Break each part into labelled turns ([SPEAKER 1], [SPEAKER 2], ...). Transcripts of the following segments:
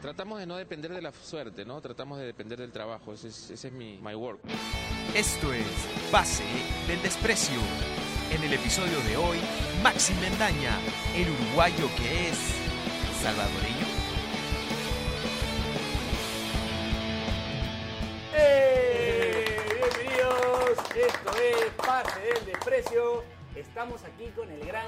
[SPEAKER 1] Tratamos de no depender de la suerte, ¿no? Tratamos de depender del trabajo. Ese es, ese es mi my work.
[SPEAKER 2] Esto es Pase del Desprecio. En el episodio de hoy, Maxi Mendaña, el uruguayo que es salvadoreño.
[SPEAKER 3] ¡Eh! Bienvenidos, esto es Pase del Desprecio. Estamos aquí con el gran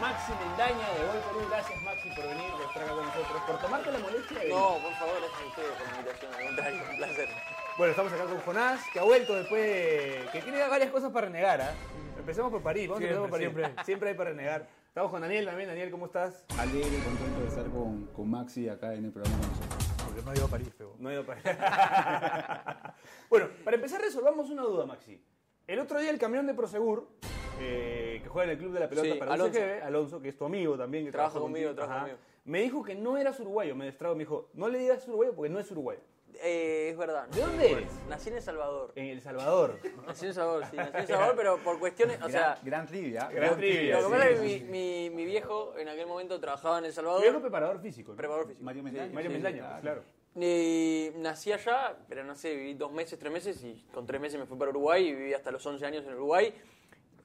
[SPEAKER 3] Maxi Mendaña de Gol Perú. Gracias Maxi por venir, por estar acá con nosotros, por tomarte la molestia de.
[SPEAKER 4] No, por favor, a ustedes por la invitación. Al contrario, un placer.
[SPEAKER 3] Bueno, estamos acá con Jonás, que ha vuelto después, de- que tiene varias cosas para renegar. ¿ah? Empecemos por París, vamos a empezar por París.
[SPEAKER 5] Siempre,
[SPEAKER 3] siempre hay para renegar. Estamos con Daniel también. Daniel, ¿cómo estás?
[SPEAKER 5] Alegre, contento de estar con, con Maxi acá en el programa con nosotros.
[SPEAKER 6] Porque no ha ido a París, feo.
[SPEAKER 3] No he ido para Bueno, para empezar resolvamos una duda, Maxi. El otro día el camión de Prosegur, eh, que juega en el Club de la Pelota
[SPEAKER 4] Sí,
[SPEAKER 3] para
[SPEAKER 4] Alonso.
[SPEAKER 3] UCG, Alonso, que es tu amigo también. Que
[SPEAKER 4] Trabaja
[SPEAKER 3] trabaja
[SPEAKER 4] conmigo,
[SPEAKER 3] contigo,
[SPEAKER 4] trabaja
[SPEAKER 3] ajá,
[SPEAKER 4] conmigo.
[SPEAKER 3] Me dijo que no eras uruguayo, me destrago, me dijo, no le digas uruguayo porque no es uruguayo.
[SPEAKER 4] Eh, es verdad.
[SPEAKER 3] ¿De dónde eres?
[SPEAKER 4] Nací en El Salvador.
[SPEAKER 3] En El Salvador.
[SPEAKER 4] Nací en El Salvador, sí. Nací en El Salvador, pero por cuestiones. O sea,
[SPEAKER 5] gran, gran trivia.
[SPEAKER 3] Gran trivia.
[SPEAKER 4] lo que pasa es que mi, mi, mi viejo en aquel momento trabajaba en El Salvador.
[SPEAKER 3] Viejo preparador físico. ¿no?
[SPEAKER 4] Preparador físico.
[SPEAKER 5] Mario
[SPEAKER 4] Sí,
[SPEAKER 5] Mendaña.
[SPEAKER 3] Mario
[SPEAKER 4] sí,
[SPEAKER 3] Mendaña,
[SPEAKER 5] claro.
[SPEAKER 4] Nací allá, pero no sé, viví dos meses, tres meses y con tres meses me fui para Uruguay y viví hasta los 11 años en Uruguay.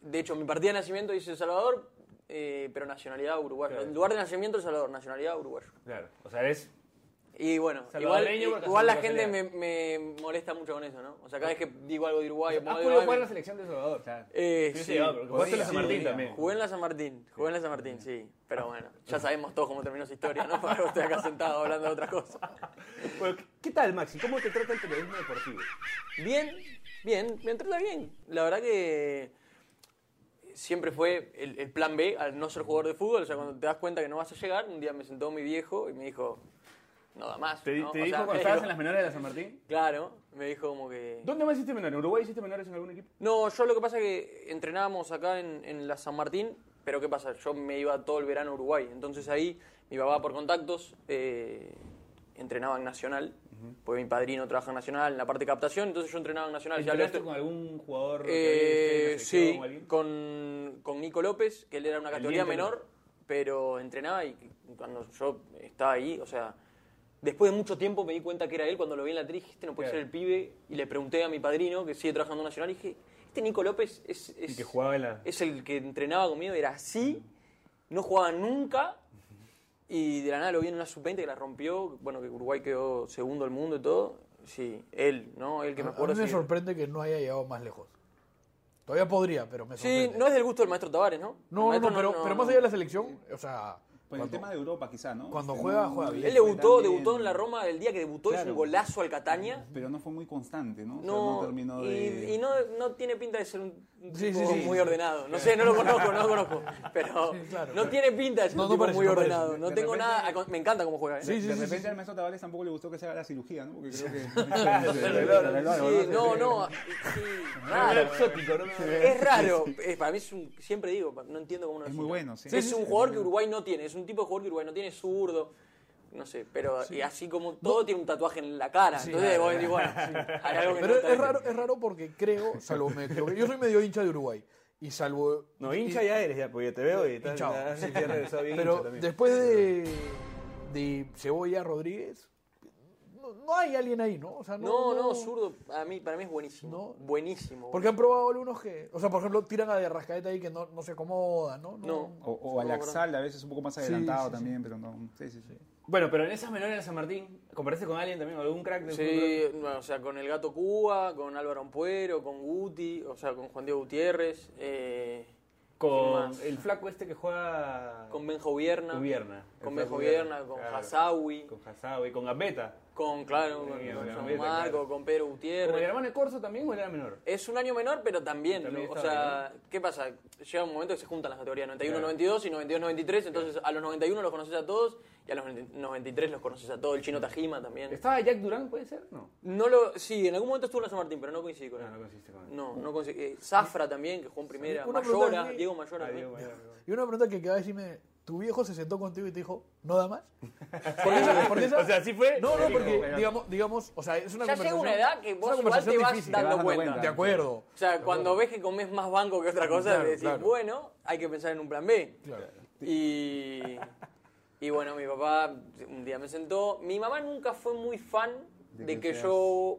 [SPEAKER 4] De hecho, mi partida de nacimiento dice El Salvador, eh, pero nacionalidad uruguaya.
[SPEAKER 3] Claro.
[SPEAKER 4] Lugar de nacimiento El Salvador, nacionalidad uruguayo.
[SPEAKER 3] Claro. O sea, eres
[SPEAKER 4] Y bueno, igual, igual la gente me, me molesta mucho con eso, ¿no? O sea, cada vez que digo algo de Uruguay,
[SPEAKER 3] ¿Has podido jugar en la selección de Salvador?
[SPEAKER 4] eh,
[SPEAKER 3] Sí,
[SPEAKER 4] sí,
[SPEAKER 3] sí, jugaste en la San
[SPEAKER 4] sí,
[SPEAKER 3] Martín
[SPEAKER 4] sí.
[SPEAKER 3] también.
[SPEAKER 4] Jugué en la San Martín, jugué en la San Martín, sí. Pero bueno, ya sabemos todos cómo terminó esa historia, ¿no? Porque estoy acá sentado hablando de otra cosa.
[SPEAKER 3] Bueno, ¿Qué tal, Maxi? ¿Cómo te trata el periodismo deportivo?
[SPEAKER 4] Bien, bien, me trata bien. La verdad que siempre fue el, el plan B al no ser jugador de fútbol. O sea, cuando te das cuenta que no vas a llegar, un día me sentó mi viejo y me dijo, no da más.
[SPEAKER 3] ¿Te,
[SPEAKER 4] ¿no?
[SPEAKER 3] te
[SPEAKER 4] O
[SPEAKER 3] dijo
[SPEAKER 4] sea,
[SPEAKER 3] cuando estabas en las menores de la San Martín?
[SPEAKER 4] Claro, me dijo como que...
[SPEAKER 3] ¿Dónde más hiciste menores? ¿En Uruguay hiciste menores en algún equipo?
[SPEAKER 4] No, yo lo que pasa es que entrenábamos acá en, en la San Martín, pero ¿qué pasa? Yo me iba todo el verano a Uruguay, entonces ahí mi papá por contactos eh, entrenaba en Nacional, porque mi padrino trabaja en Nacional en la parte de captación, entonces yo entrenaba en Nacional.
[SPEAKER 3] ¿Entrenaste con algún jugador
[SPEAKER 4] Eh,
[SPEAKER 3] que
[SPEAKER 4] sí, con, con Nico López, que él era una categoría menor, pero entrenaba y cuando yo estaba ahí, o sea, después de mucho tiempo me di cuenta que era él, cuando lo vi en la dije, este no puede
[SPEAKER 3] Claro.
[SPEAKER 4] ser el pibe, y le pregunté a mi padrino, que sigue trabajando en Nacional, y dije, este Nico López es, es,
[SPEAKER 3] Y que jugaba en la...
[SPEAKER 4] es el que entrenaba conmigo, era así, no jugaba nunca, y de la nada lo vi en una sub-20 que la rompió, bueno, que Uruguay quedó segundo del mundo y todo, sí, él, ¿no? Él que me
[SPEAKER 6] A mí me
[SPEAKER 4] sí.
[SPEAKER 6] sorprende que no haya llegado más lejos. Todavía podría, pero me
[SPEAKER 4] Sí,
[SPEAKER 6] sorprende.
[SPEAKER 4] no es del gusto del maestro Tavares, ¿no? El
[SPEAKER 6] no, no,
[SPEAKER 4] maestro
[SPEAKER 6] no, pero, pero más allá de la selección, o sea,
[SPEAKER 5] Por el
[SPEAKER 6] cuando,
[SPEAKER 5] tema de Europa, quizá, ¿no?
[SPEAKER 6] cuando
[SPEAKER 5] Este,
[SPEAKER 6] juega, juega bien.
[SPEAKER 4] Él debutó,
[SPEAKER 5] También-
[SPEAKER 4] debutó en la Roma el día que debutó, hizo
[SPEAKER 5] Claro.
[SPEAKER 4] un golazo al Catania.
[SPEAKER 5] Pero no fue muy constante, ¿no? O sea,
[SPEAKER 4] No,
[SPEAKER 5] terminó
[SPEAKER 4] y,
[SPEAKER 5] de...
[SPEAKER 4] y no, no tiene pinta de ser un
[SPEAKER 6] Sí,
[SPEAKER 4] tipo
[SPEAKER 6] sí, sí.
[SPEAKER 4] muy ordenado. No sé, no lo conozco, no lo conozco. Pero
[SPEAKER 6] Sí, claro,
[SPEAKER 4] no tiene pinta de ser
[SPEAKER 6] No,
[SPEAKER 4] un tipo
[SPEAKER 6] parece,
[SPEAKER 4] muy
[SPEAKER 6] no parece.
[SPEAKER 4] ordenado. No
[SPEAKER 5] De
[SPEAKER 4] tengo
[SPEAKER 5] repente-
[SPEAKER 4] nada. Me encanta cómo juega. ¿eh?
[SPEAKER 6] Sí, sí,
[SPEAKER 5] de repente
[SPEAKER 6] sí,
[SPEAKER 5] al maestro Tavares tampoco le gustó que se haga la cirugía, ¿no? Porque creo que...
[SPEAKER 4] Sí, no, no. Es raro. Es- para mí es un. Siempre digo, no entiendo cómo no
[SPEAKER 5] Es muy bueno, sí.
[SPEAKER 4] Es un jugador que Uruguay no tiene. Es un tipo de jugador que Uruguay no tiene, es zurdo. No sé, pero y así como todo tiene un tatuaje en la cara.
[SPEAKER 6] Sí,
[SPEAKER 4] Entonces,
[SPEAKER 6] claro,
[SPEAKER 4] vos decís, bueno, hay algo que
[SPEAKER 6] Pero
[SPEAKER 4] no
[SPEAKER 6] es, raro, es raro porque creo, salvo me equivoqué, yo soy medio hincha de Uruguay. Y salvo.
[SPEAKER 3] No,
[SPEAKER 6] y-
[SPEAKER 3] hincha ya eres, ya, porque te veo y ya-
[SPEAKER 6] sí,
[SPEAKER 3] ya has regresado bien
[SPEAKER 6] Pero
[SPEAKER 3] hincha también.
[SPEAKER 6] después de, de Cebolla Rodríguez, no, no hay alguien ahí, ¿no? O sea,
[SPEAKER 4] No, no, zurdo, a mí, para mí es buenísimo.
[SPEAKER 6] No.
[SPEAKER 4] Buenísimo.
[SPEAKER 6] Porque han probado algunos que. O sea, por ejemplo, tiran a de Rascaeta ahí que no, no se acomoda, ¿no?
[SPEAKER 4] No.
[SPEAKER 5] O, o al Axal, a veces un poco más adelantado
[SPEAKER 6] sí, sí.
[SPEAKER 5] también, pero no... Sí, sí, sí.
[SPEAKER 3] Bueno, pero en esas menores de San Martín, ¿comparaste con alguien también? ¿Algún crack del?
[SPEAKER 4] Sí, bueno, o sea, con el Gato Cuba, con Álvaro Ampuero, con Guti, o sea, con Juan Diego Gutiérrez, eh, ¿quién
[SPEAKER 3] Con el flaco este que juega...
[SPEAKER 4] con Benjo Vierna,
[SPEAKER 3] Ubierna. El
[SPEAKER 4] con
[SPEAKER 3] flaco
[SPEAKER 4] Benjo
[SPEAKER 3] Ubierna,
[SPEAKER 4] Vierna, con. Hasawi,
[SPEAKER 3] Con Hasawi, con Gambetta.
[SPEAKER 4] con, claro, con, San Marco, con Pedro
[SPEAKER 3] ¿Con el
[SPEAKER 4] Gutiérrez.
[SPEAKER 3] hermano de Corso también o era menor?
[SPEAKER 4] Es un año menor, pero también, o sea, ¿qué pasa? Llega un momento que se juntan las categorías 91,
[SPEAKER 3] Claro.
[SPEAKER 4] 92 y 92, 93, entonces a los 91 los conoces a todos y a los 93 los conoces a todos, el chino Tajima también.
[SPEAKER 3] ¿Estaba Jack Durán, puede ser? No.
[SPEAKER 4] No lo, sí, en algún momento estuvo en la San Martín, pero no coincidí con él.
[SPEAKER 3] No, no consiste con él.
[SPEAKER 4] No, no coincidí. Eh, Zafra también, que jugó en primera.
[SPEAKER 6] Una
[SPEAKER 4] Mayora. Diego Mayora
[SPEAKER 3] Ah,
[SPEAKER 4] también.
[SPEAKER 3] Diego Mayor, Diego.
[SPEAKER 6] Y una pregunta que queda decirme, ¿tu viejo se sentó contigo y te dijo, no da más? Porque esa- porque esa-
[SPEAKER 3] O sea, ¿sí fue?
[SPEAKER 6] No, no, porque, digamos, digamos, o sea, es una
[SPEAKER 4] Ya llega
[SPEAKER 6] conversación...
[SPEAKER 4] una edad que vos igual te vas
[SPEAKER 6] difícil.
[SPEAKER 4] dando
[SPEAKER 5] dando
[SPEAKER 4] cuenta.
[SPEAKER 5] cuenta.
[SPEAKER 6] De acuerdo.
[SPEAKER 4] O sea, cuando ves que comes más banco que otra cosa,
[SPEAKER 6] Claro,
[SPEAKER 4] decís,
[SPEAKER 6] claro.
[SPEAKER 4] bueno, hay que pensar en un plan B.
[SPEAKER 6] Claro.
[SPEAKER 4] Y, Y bueno, mi papá un día me sentó. Mi mamá nunca fue muy fan de,
[SPEAKER 7] De que
[SPEAKER 4] yo.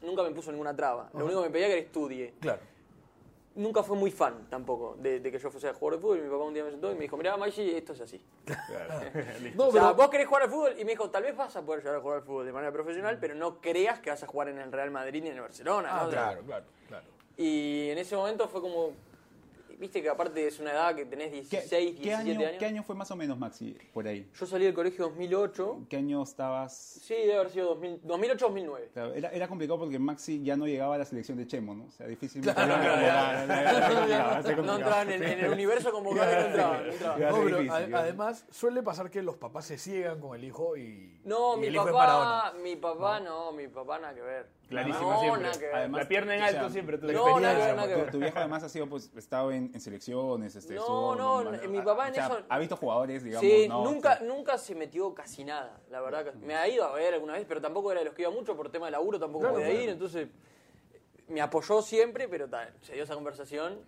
[SPEAKER 4] Nunca me puso ninguna traba. Lo único que me pedía era que estudie.
[SPEAKER 6] Claro.
[SPEAKER 4] Nunca fue muy fan tampoco de, de que yo fuese a jugar al fútbol. Y mi papá un día me sentó y me dijo: Mira, Maggi, esto es así.
[SPEAKER 6] No,
[SPEAKER 4] o sea,
[SPEAKER 6] pero-
[SPEAKER 4] vos querés jugar al fútbol y me dijo, tal vez vas a poder llegar a jugar al fútbol de manera profesional, pero no creas que vas a jugar en el Real Madrid ni en el Barcelona.
[SPEAKER 6] Ah, claro, claro, claro.
[SPEAKER 4] Y en ese momento fue como, viste que aparte es una edad que tenés
[SPEAKER 7] ¿Qué,
[SPEAKER 4] 16,
[SPEAKER 7] qué
[SPEAKER 4] 17
[SPEAKER 7] año,
[SPEAKER 4] años.
[SPEAKER 7] ¿Qué año fue más o menos, Maxi, por ahí?
[SPEAKER 4] Yo salí del colegio 2008.
[SPEAKER 7] ¿Qué año estabas?
[SPEAKER 4] Sí, debe haber sido 2000 2008-2009.
[SPEAKER 7] Claro, era, era complicado porque Maxi ya no llegaba a la selección de Chemo, ¿no? O sea, difícilmente.
[SPEAKER 4] No entraban en, en el universo no entraban. no entraban.
[SPEAKER 6] Además suele pasar que los papás se ciegan con el hijo y,
[SPEAKER 4] No,
[SPEAKER 6] y
[SPEAKER 4] mi
[SPEAKER 6] el hijo es
[SPEAKER 4] papá, mi papá no, mi papá nada que ver.
[SPEAKER 3] Clarísima
[SPEAKER 4] no,
[SPEAKER 3] siempre.
[SPEAKER 7] Además,
[SPEAKER 3] la pierna en
[SPEAKER 7] o
[SPEAKER 3] alto
[SPEAKER 7] sea,
[SPEAKER 3] siempre. tu
[SPEAKER 4] no, nada nada
[SPEAKER 7] Tu, viejo además ha sido, pues, estado en, en selecciones. Este,
[SPEAKER 4] No,
[SPEAKER 7] estuvo-
[SPEAKER 4] no, mi papá en
[SPEAKER 7] o sea,
[SPEAKER 4] eso-
[SPEAKER 7] Ha visto jugadores, digamos.
[SPEAKER 4] Sí,
[SPEAKER 7] ¿no?
[SPEAKER 4] nunca,
[SPEAKER 7] O sea,
[SPEAKER 4] nunca se metió casi nada, la verdad. que- Me ha ido a ver alguna vez, pero tampoco era de los que iba mucho por tema de laburo, tampoco
[SPEAKER 6] Claro,
[SPEAKER 4] podía
[SPEAKER 6] claro.
[SPEAKER 4] ir, entonces me apoyó siempre, pero ta, se dio esa conversación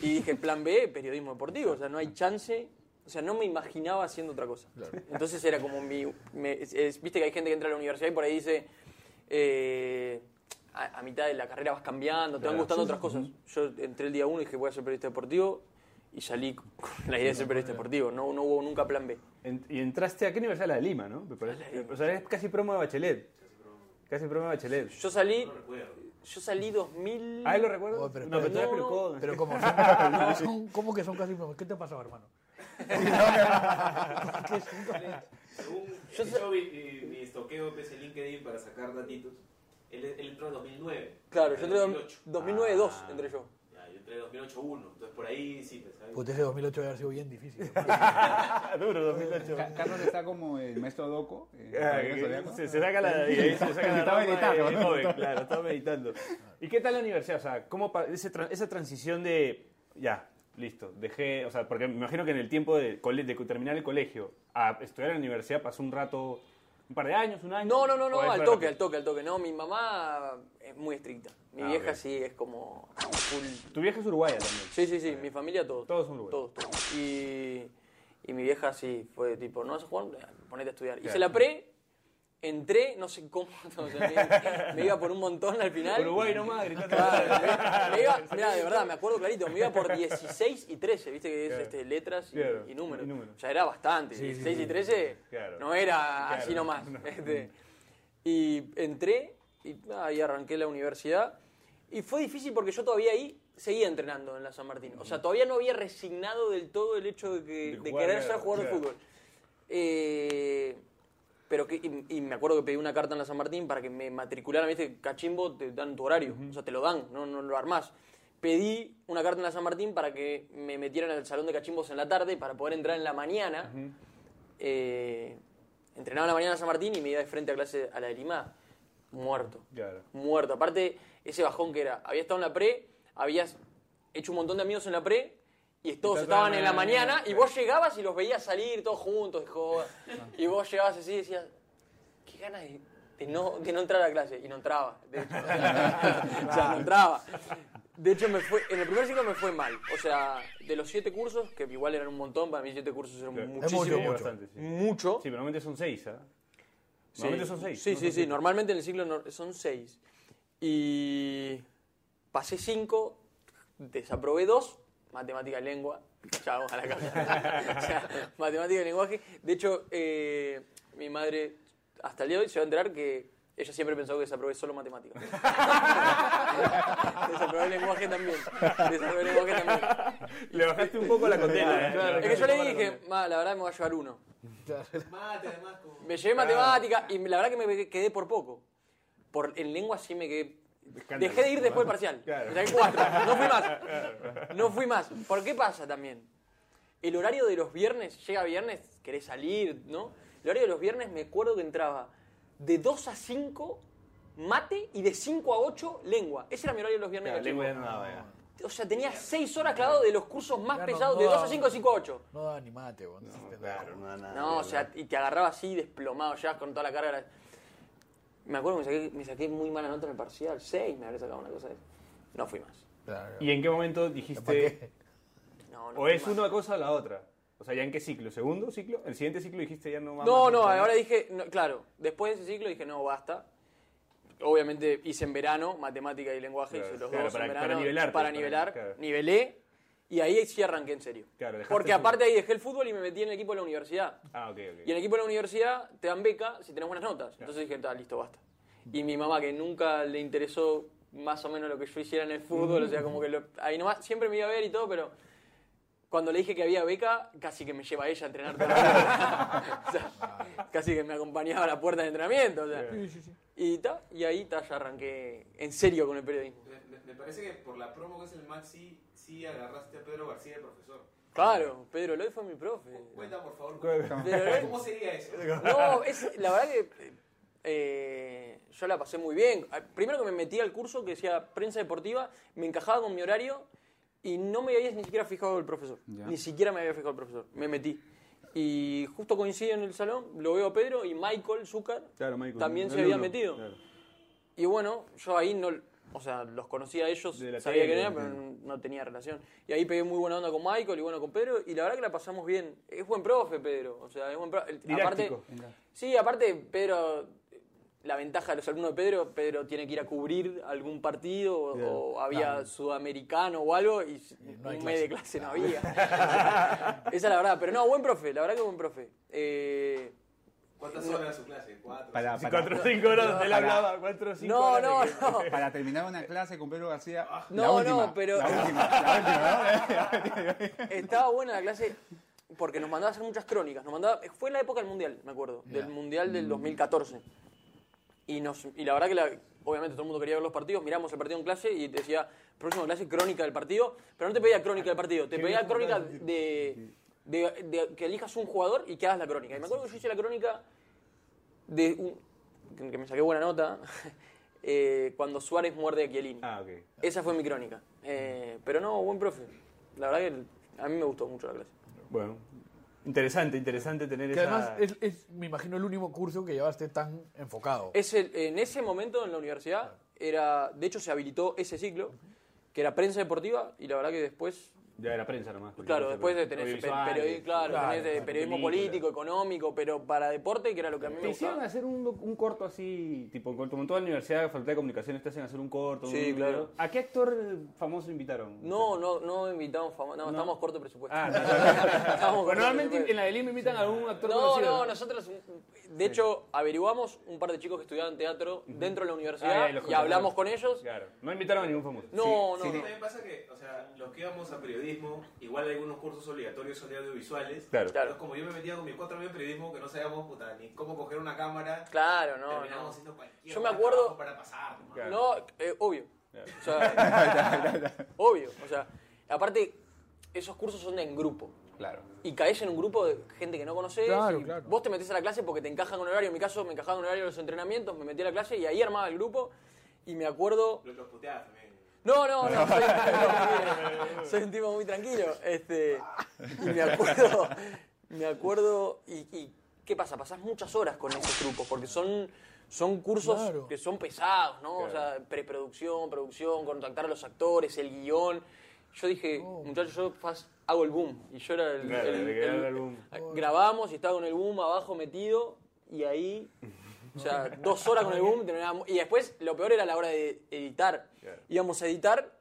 [SPEAKER 4] y dije, plan B, periodismo deportivo, o sea, no hay chance, o sea, no me imaginaba haciendo otra cosa. Entonces era como mi... me- es- es- Viste que hay gente que entra a la universidad y por ahí dice... eh, a, a mitad de la carrera vas cambiando, te van gustando otras cosas. Yo entré el día uno y dije, voy a ser periodista deportivo y salí con la idea de ser periodista deportivo. No, no hubo nunca plan B.
[SPEAKER 3] En- y entraste a qué universidad? La de Lima, ¿no? Me parece. O sea, es casi promo de Bachelet. Casi promo de Bachelet.
[SPEAKER 4] Yo salí. Yo salí 2000.
[SPEAKER 3] ¿Ah, lo recuerdo?
[SPEAKER 6] Oh, pero
[SPEAKER 3] no, pero
[SPEAKER 6] espera,
[SPEAKER 3] tú eres
[SPEAKER 4] no,
[SPEAKER 3] pelucón.
[SPEAKER 6] Pero como son, son- ¿cómo que son casi primos? ¿Qué te pasaba, hermano? ¿Qué son casi-
[SPEAKER 8] Según
[SPEAKER 4] Yo sé-
[SPEAKER 8] yo vi mi, mi estoqueo en LinkedIn para sacar datitos, él, él entró en 2009.
[SPEAKER 4] Claro, yo entré en
[SPEAKER 8] 2008.
[SPEAKER 4] 2009 2
[SPEAKER 8] Ah,
[SPEAKER 4] entré yo.
[SPEAKER 8] Ya, yo entré en 2008 1, entonces por ahí sí, pues, ¿sabes?
[SPEAKER 6] Pues ese 2008 debe haber sido bien difícil.
[SPEAKER 3] Duro, 2008.
[SPEAKER 7] Ca- Carlos está como el maestro Doco. eh,
[SPEAKER 3] Ah, se, se saca la, se saca la
[SPEAKER 7] Estaba
[SPEAKER 3] rama
[SPEAKER 7] meditando, ¿no?
[SPEAKER 3] joven, claro, estaba meditando. ¿Y qué tal la universidad? O sea, ¿cómo ese tra- esa transición de, ya, listo, dejé, o sea, porque me imagino que en el tiempo de, de terminar el colegio a estudiar en la universidad pasó un rato, un par de años, un año.
[SPEAKER 4] No, no, no, no,
[SPEAKER 3] ¿O
[SPEAKER 4] al toque, al toque, al toque. No, mi mamá es muy estricta. Mi
[SPEAKER 3] Ah,
[SPEAKER 4] vieja
[SPEAKER 3] ok.
[SPEAKER 4] sí es como full.
[SPEAKER 3] Tu vieja es uruguaya también.
[SPEAKER 4] Sí, sí, sí, mi familia todos.
[SPEAKER 3] Todos son uruguayos.
[SPEAKER 4] Todos, todos. Y, y mi vieja sí fue tipo, no vas a jugar, ponete a estudiar. Hice
[SPEAKER 3] Claro.
[SPEAKER 4] la pre, entré, no sé cómo, o sea, me, me iba por un montón al final.
[SPEAKER 3] Uruguay nomás, gritando.
[SPEAKER 4] Claro, me, me iba, mirá, de verdad, me acuerdo clarito, me iba por 16 y 13, viste que es
[SPEAKER 3] Claro.
[SPEAKER 4] este, letras y,
[SPEAKER 3] Claro,
[SPEAKER 4] y números.
[SPEAKER 3] y números.
[SPEAKER 4] Ya era bastante,
[SPEAKER 6] Sí, sí,
[SPEAKER 4] 16
[SPEAKER 6] sí.
[SPEAKER 4] y 13
[SPEAKER 3] Claro.
[SPEAKER 4] no era así nomás.
[SPEAKER 3] No.
[SPEAKER 4] este. y entré y nada, ahí arranqué la universidad. Y fue difícil porque yo todavía ahí seguía entrenando en la San Martín. O sea, todavía no había resignado del todo el hecho de, que,
[SPEAKER 3] De
[SPEAKER 4] de
[SPEAKER 3] jugar,
[SPEAKER 4] querer ser jugador de fútbol. Eh, pero que, y, y me acuerdo que pedí una carta en la San Martín para que me matricularan, viste, cachimbo te dan tu horario, o sea, te lo dan, no, no lo armás. Pedí una carta en la San Martín para que me metieran el salón de cachimbos en la tarde para poder entrar en la mañana. Eh, entrenaba en la mañana en San Martín y me iba de frente a clase a la de Lima, muerto.
[SPEAKER 3] Claro.
[SPEAKER 4] Muerto. Aparte, ese bajón que era, había estado en la pre, habías hecho un montón de amigos en la pre y todos estaban
[SPEAKER 3] en la
[SPEAKER 4] la mañana y vos llegabas y los veías salir todos juntos de joda. Y vos llegabas así y decías, qué ganas de, de no, de no entrar a clase. Y no entraba, de hecho. O sea, o sea, no entraba. De hecho, me fue, en el primer ciclo me fue mal. O sea, de los siete cursos, que igual eran un montón, para mí siete cursos eran
[SPEAKER 3] Claro.
[SPEAKER 4] muchísimo.
[SPEAKER 6] mucho, mucho.
[SPEAKER 3] bastante, sí.
[SPEAKER 4] Mucho.
[SPEAKER 3] Sí, pero normalmente son seis, ¿ah?
[SPEAKER 4] Sí.
[SPEAKER 3] Normalmente son seis.
[SPEAKER 4] Sí,
[SPEAKER 3] ¿no?
[SPEAKER 4] sí, sí. Normalmente en el ciclo son seis. Y pasé cinco, desaprobé dos, matemática y lengua. Ya vamos a la cabeza. O sea, matemática y lenguaje. De hecho, eh, mi madre hasta el día de hoy se va a enterar que ella siempre pensó que desaprobé solo matemática. desaprobé el lenguaje también. Desaprobé el lenguaje también.
[SPEAKER 3] Le bajaste un poco la condena, ¿eh?
[SPEAKER 4] Es que yo le dije, ma, la verdad me voy a llevar uno.
[SPEAKER 8] Mate, además, como...
[SPEAKER 4] Me llevé matemática y la verdad que me quedé por poco. Por, en lengua sí me quedé.
[SPEAKER 3] Escándalo.
[SPEAKER 4] Dejé de ir después del parcial.
[SPEAKER 3] Claro.
[SPEAKER 4] Me saqué cuatro. No fui más. No fui más. ¿Por qué pasa también? El horario de los viernes, llega viernes, querés salir, ¿no? El horario de los viernes me acuerdo que entraba de 2 a 5 mate y de 5 a 8 lengua. Ese era mi horario de los viernes.
[SPEAKER 3] Claro,
[SPEAKER 4] de
[SPEAKER 3] lengua no daba, ya.
[SPEAKER 4] O sea, tenía 6 horas clavado de los cursos más
[SPEAKER 6] no-
[SPEAKER 4] pesados,
[SPEAKER 6] no
[SPEAKER 4] de 2
[SPEAKER 6] daba-
[SPEAKER 4] a 5, 5 a 8.
[SPEAKER 6] No da ni mate, vos.
[SPEAKER 3] Claro, no da nada.
[SPEAKER 4] No, o sea, y te agarraba así desplomado, llegas con toda la carga. Me acuerdo que me saqué, me saqué muy mala nota en el parcial, 6 me habría sacado una cosa de esa. No fui más.
[SPEAKER 6] Claro.
[SPEAKER 3] ¿Y en qué momento
[SPEAKER 6] ¿Para
[SPEAKER 3] dijiste?
[SPEAKER 4] No, no
[SPEAKER 3] o es
[SPEAKER 4] más.
[SPEAKER 3] una cosa o la otra? O sea, ¿ya en qué ciclo? ¿Segundo ciclo? ¿El siguiente ciclo dijiste ya no va
[SPEAKER 4] No,
[SPEAKER 3] más?
[SPEAKER 4] no, ahora dije, no, claro, después de ese ciclo dije, no, basta. Obviamente hice en verano matemática y lenguaje,
[SPEAKER 3] Claro,
[SPEAKER 4] hice los
[SPEAKER 3] claro,
[SPEAKER 4] dos
[SPEAKER 3] para-
[SPEAKER 4] en
[SPEAKER 3] para
[SPEAKER 4] verano para
[SPEAKER 3] para-
[SPEAKER 4] nivelar,
[SPEAKER 3] claro.
[SPEAKER 4] nivelé y ahí sí arranqué en serio.
[SPEAKER 3] Claro,
[SPEAKER 4] Porque aparte ahí dejé el fútbol y me metí en el equipo de la universidad.
[SPEAKER 3] Ah, ok, ok.
[SPEAKER 4] Y en el equipo de la universidad te dan beca si tenés buenas notas. Entonces dije, está, listo, basta. Y mi mamá, que nunca le interesó más o menos lo que yo hiciera en el fútbol, o sea, como que lo- ahí nomás, siempre me iba a ver y todo, pero cuando le dije que había beca, casi que me lleva ella a entrenar toda la vida. O sea, casi que me acompañaba a la puerta de entrenamiento. o sea. Y, ta, y ahí ta, ya arranqué en serio con el periodismo.
[SPEAKER 8] Me parece que por la promo que es el Maxi, sí agarraste a Pedro García, el profesor.
[SPEAKER 4] Claro, Pedro Loy fue mi profe.
[SPEAKER 8] Cuenta, por favor,
[SPEAKER 4] Pedro Loy-
[SPEAKER 8] ¿cómo sería eso?
[SPEAKER 4] No, es, la verdad que eh, yo la pasé muy bien. Ah, Primero que me metí al curso que decía prensa deportiva, me encajaba con mi horario y no me había ni siquiera fijado el profesor.
[SPEAKER 7] Ya.
[SPEAKER 4] Ni siquiera me había fijado el profesor. Me metí. Y justo coincide en el salón, lo veo a Pedro y Michael Zucker
[SPEAKER 3] Claro, Michael,
[SPEAKER 4] también se había
[SPEAKER 3] uno,
[SPEAKER 4] metido.
[SPEAKER 3] claro.
[SPEAKER 4] Y bueno, yo ahí no, o sea, los conocía a ellos, sabía
[SPEAKER 3] tele,
[SPEAKER 4] quién era,
[SPEAKER 3] sí.
[SPEAKER 4] pero no tenía relación. Y ahí pegué muy buena onda con Michael y bueno con Pedro, y la verdad que la pasamos bien. Es buen profe, Pedro. O sea, es buen profe. Aparte, sí, aparte, Pedro, la ventaja de los alumnos de Pedro, Pedro tiene que ir a cubrir algún partido o, o había sudamericano o algo y
[SPEAKER 6] no
[SPEAKER 4] un mes de clase no había. Esa es la verdad, pero no, buen profe, la verdad que buen profe. Eh,
[SPEAKER 8] ¿Cuántas horas era su clase? ¿Cuatro?
[SPEAKER 7] Para,
[SPEAKER 3] cuatro o cinco horas, él
[SPEAKER 7] Para-
[SPEAKER 3] hablaba, cuatro o cinco
[SPEAKER 4] no,
[SPEAKER 3] horas.
[SPEAKER 4] no,
[SPEAKER 3] que-
[SPEAKER 4] no.
[SPEAKER 7] para terminar una clase con Pedro García. la
[SPEAKER 4] No,
[SPEAKER 7] última,
[SPEAKER 4] no, pero-
[SPEAKER 7] La última, la última, ¿no?
[SPEAKER 4] Estaba buena la clase porque nos mandaba a hacer muchas crónicas. Nos mandaba, fue en la época del Mundial, me acuerdo, del Mundial del 2014. Y, nos, y la verdad que la- obviamente todo el mundo quería ver los partidos, miramos el partido en clase y decía, próxima clase, crónica del partido, pero no te pedía crónica del partido, te pedía crónica de, de- de que elijas un jugador y que hagas la crónica. Y me acuerdo que yo hice la crónica de un, que me saqué buena nota, eh, cuando Suárez muerde a Chiellini.
[SPEAKER 3] Ah, ok.
[SPEAKER 4] Esa fue mi crónica. Eh, pero no, buen profe. La verdad que a mí me gustó mucho la clase.
[SPEAKER 3] Bueno, interesante, interesante tener
[SPEAKER 6] Que
[SPEAKER 3] esa...
[SPEAKER 6] además es, es, me imagino, el único curso que llevaste tan enfocado.
[SPEAKER 4] Es el- en ese momento en la universidad, era, de hecho se habilitó ese ciclo, que era prensa deportiva, y la verdad que después,
[SPEAKER 3] Ya era prensa nomás.
[SPEAKER 4] claro,
[SPEAKER 3] no
[SPEAKER 4] después de tener
[SPEAKER 3] audiovisuales,
[SPEAKER 4] periodismo, claro,
[SPEAKER 6] Claro,
[SPEAKER 4] tenés de
[SPEAKER 6] claro,
[SPEAKER 4] periodismo político, económico, pero para deporte, que era lo que a mí me
[SPEAKER 3] Te hicieron
[SPEAKER 4] gustaba.
[SPEAKER 3] hacer un, corto así, tipo, como en toda la universidad, facultad de comunicaciones, te hacen hacer un corto.
[SPEAKER 4] Sí,
[SPEAKER 3] un
[SPEAKER 4] claro.
[SPEAKER 3] ¿A qué actor famoso invitaron?
[SPEAKER 4] No, no, no invitamos famosos, no, estamos corto presupuesto.
[SPEAKER 3] Ah, no, no, no. Normalmente en la de Lima invitan a algún actor
[SPEAKER 4] No,
[SPEAKER 3] conocido.
[SPEAKER 4] no, nosotros, de hecho, averiguamos un par de chicos que estudiaban teatro dentro de la universidad
[SPEAKER 3] Ah, los
[SPEAKER 4] y hablamos con ellos.
[SPEAKER 3] Claro, no invitaron a ningún famoso.
[SPEAKER 4] No, no,
[SPEAKER 8] Sí,
[SPEAKER 4] no.
[SPEAKER 8] también pasa que, o sea, los que íbamos a periodismo, igual hay algunos cursos obligatorios son de audiovisuales.
[SPEAKER 3] Claro.
[SPEAKER 8] Entonces, como yo me metía con mis cuatro amigos de periodismo, que no sabíamos puta, ni cómo coger una cámara,
[SPEAKER 4] Claro, no,
[SPEAKER 8] terminamos
[SPEAKER 4] no.
[SPEAKER 8] haciendo cualquier
[SPEAKER 4] Yo me acuerdo-
[SPEAKER 8] trabajo para pasar. nomás.
[SPEAKER 3] Claro.
[SPEAKER 4] No, eh, obvio.
[SPEAKER 3] Claro.
[SPEAKER 4] O sea, obvio. O sea, aparte, esos cursos son en grupo.
[SPEAKER 7] Claro.
[SPEAKER 4] Y caes en un grupo de gente que no conoces.
[SPEAKER 6] Claro,
[SPEAKER 4] y
[SPEAKER 6] claro.
[SPEAKER 4] Vos te metés a la clase porque te encajan con el horario. En mi caso, me encajaban con el horario de los entrenamientos. Me metí a la clase y ahí armaba el grupo. Y me acuerdo.
[SPEAKER 8] Los, los puteabas también.
[SPEAKER 4] No, no, no. Soy, no, soy un tipo muy tranquilo. Este, y me acuerdo. Me acuerdo. Y, y ¿qué pasa? Pasás muchas horas con esos grupos porque son. Son cursos
[SPEAKER 6] Claro.
[SPEAKER 4] que son pesados, ¿no? O sea, preproducción, producción, contactar a los actores, el guion. Yo dije, muchachos, yo faz- hago el boom. Y yo era el.
[SPEAKER 3] Claro,
[SPEAKER 4] el-
[SPEAKER 3] le quedaba
[SPEAKER 4] el-
[SPEAKER 3] el boom.
[SPEAKER 4] Grabamos y estaba con el boom abajo metido. Y ahí. O sea, dos horas con el boom. terminábamos- Y después, lo peor era la hora de editar.
[SPEAKER 3] Claro.
[SPEAKER 4] Íbamos a editar.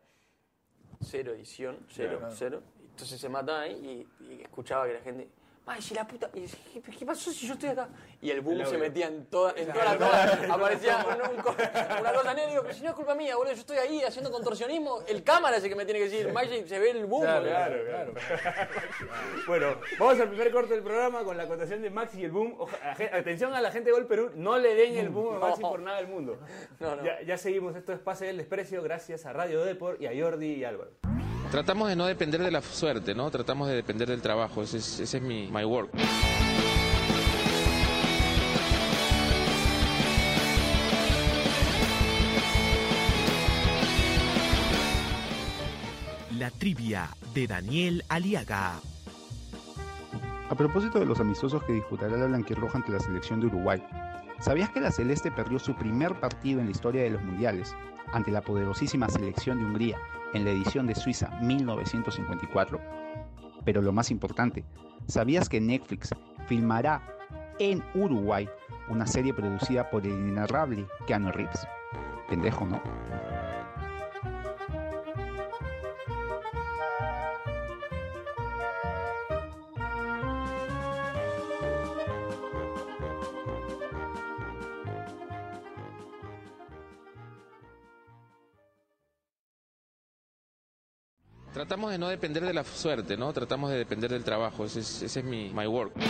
[SPEAKER 4] Cero edición, cero,
[SPEAKER 3] Claro.
[SPEAKER 4] cero. Entonces se mataban ahí y, y escuchaba que la gente. Ay, si la puta. Y ¿qué, qué pasó si yo estoy acá? Y el boom
[SPEAKER 3] El
[SPEAKER 4] se metía en toda, en toda la cosa. Aparecía un- un una cosa negra pero si no es culpa mía, boludo, yo estoy ahí haciendo contorsionismo. El cámara es el que me tiene que decir, Magic, se ve el boom.
[SPEAKER 6] Claro,
[SPEAKER 4] boludo".
[SPEAKER 3] Claro, claro. bueno, vamos al primer corte del programa con la acotación de Maxi y el boom. Oja- atención a la gente de Gol Perú, no le den el boom a Maxi
[SPEAKER 4] No.
[SPEAKER 3] por nada del mundo.
[SPEAKER 4] No, no.
[SPEAKER 3] Ya, ya seguimos, esto es Pase del Desprecio, gracias a Radio Deport y a Jordi y Álvaro.
[SPEAKER 1] Tratamos de no depender de la suerte, ¿no? Tratamos de depender del trabajo. Ese es, ese es mi my work.
[SPEAKER 2] La trivia de Daniel Aliaga.
[SPEAKER 7] A propósito de los amistosos que disputará la Blanquirroja ante la selección de Uruguay, ¿sabías que la Celeste perdió su primer partido en la historia de los mundiales ante la poderosísima selección de Hungría en la edición de Suiza 1954? Pero lo más importante, ¿sabías que Netflix filmará en Uruguay una serie producida por el inenarrable Keanu Reeves? Pendejo, ¿no?
[SPEAKER 1] Tratamos de no depender de la suerte, ¿no? Tratamos de depender del trabajo. Ese es, ese es mi my work.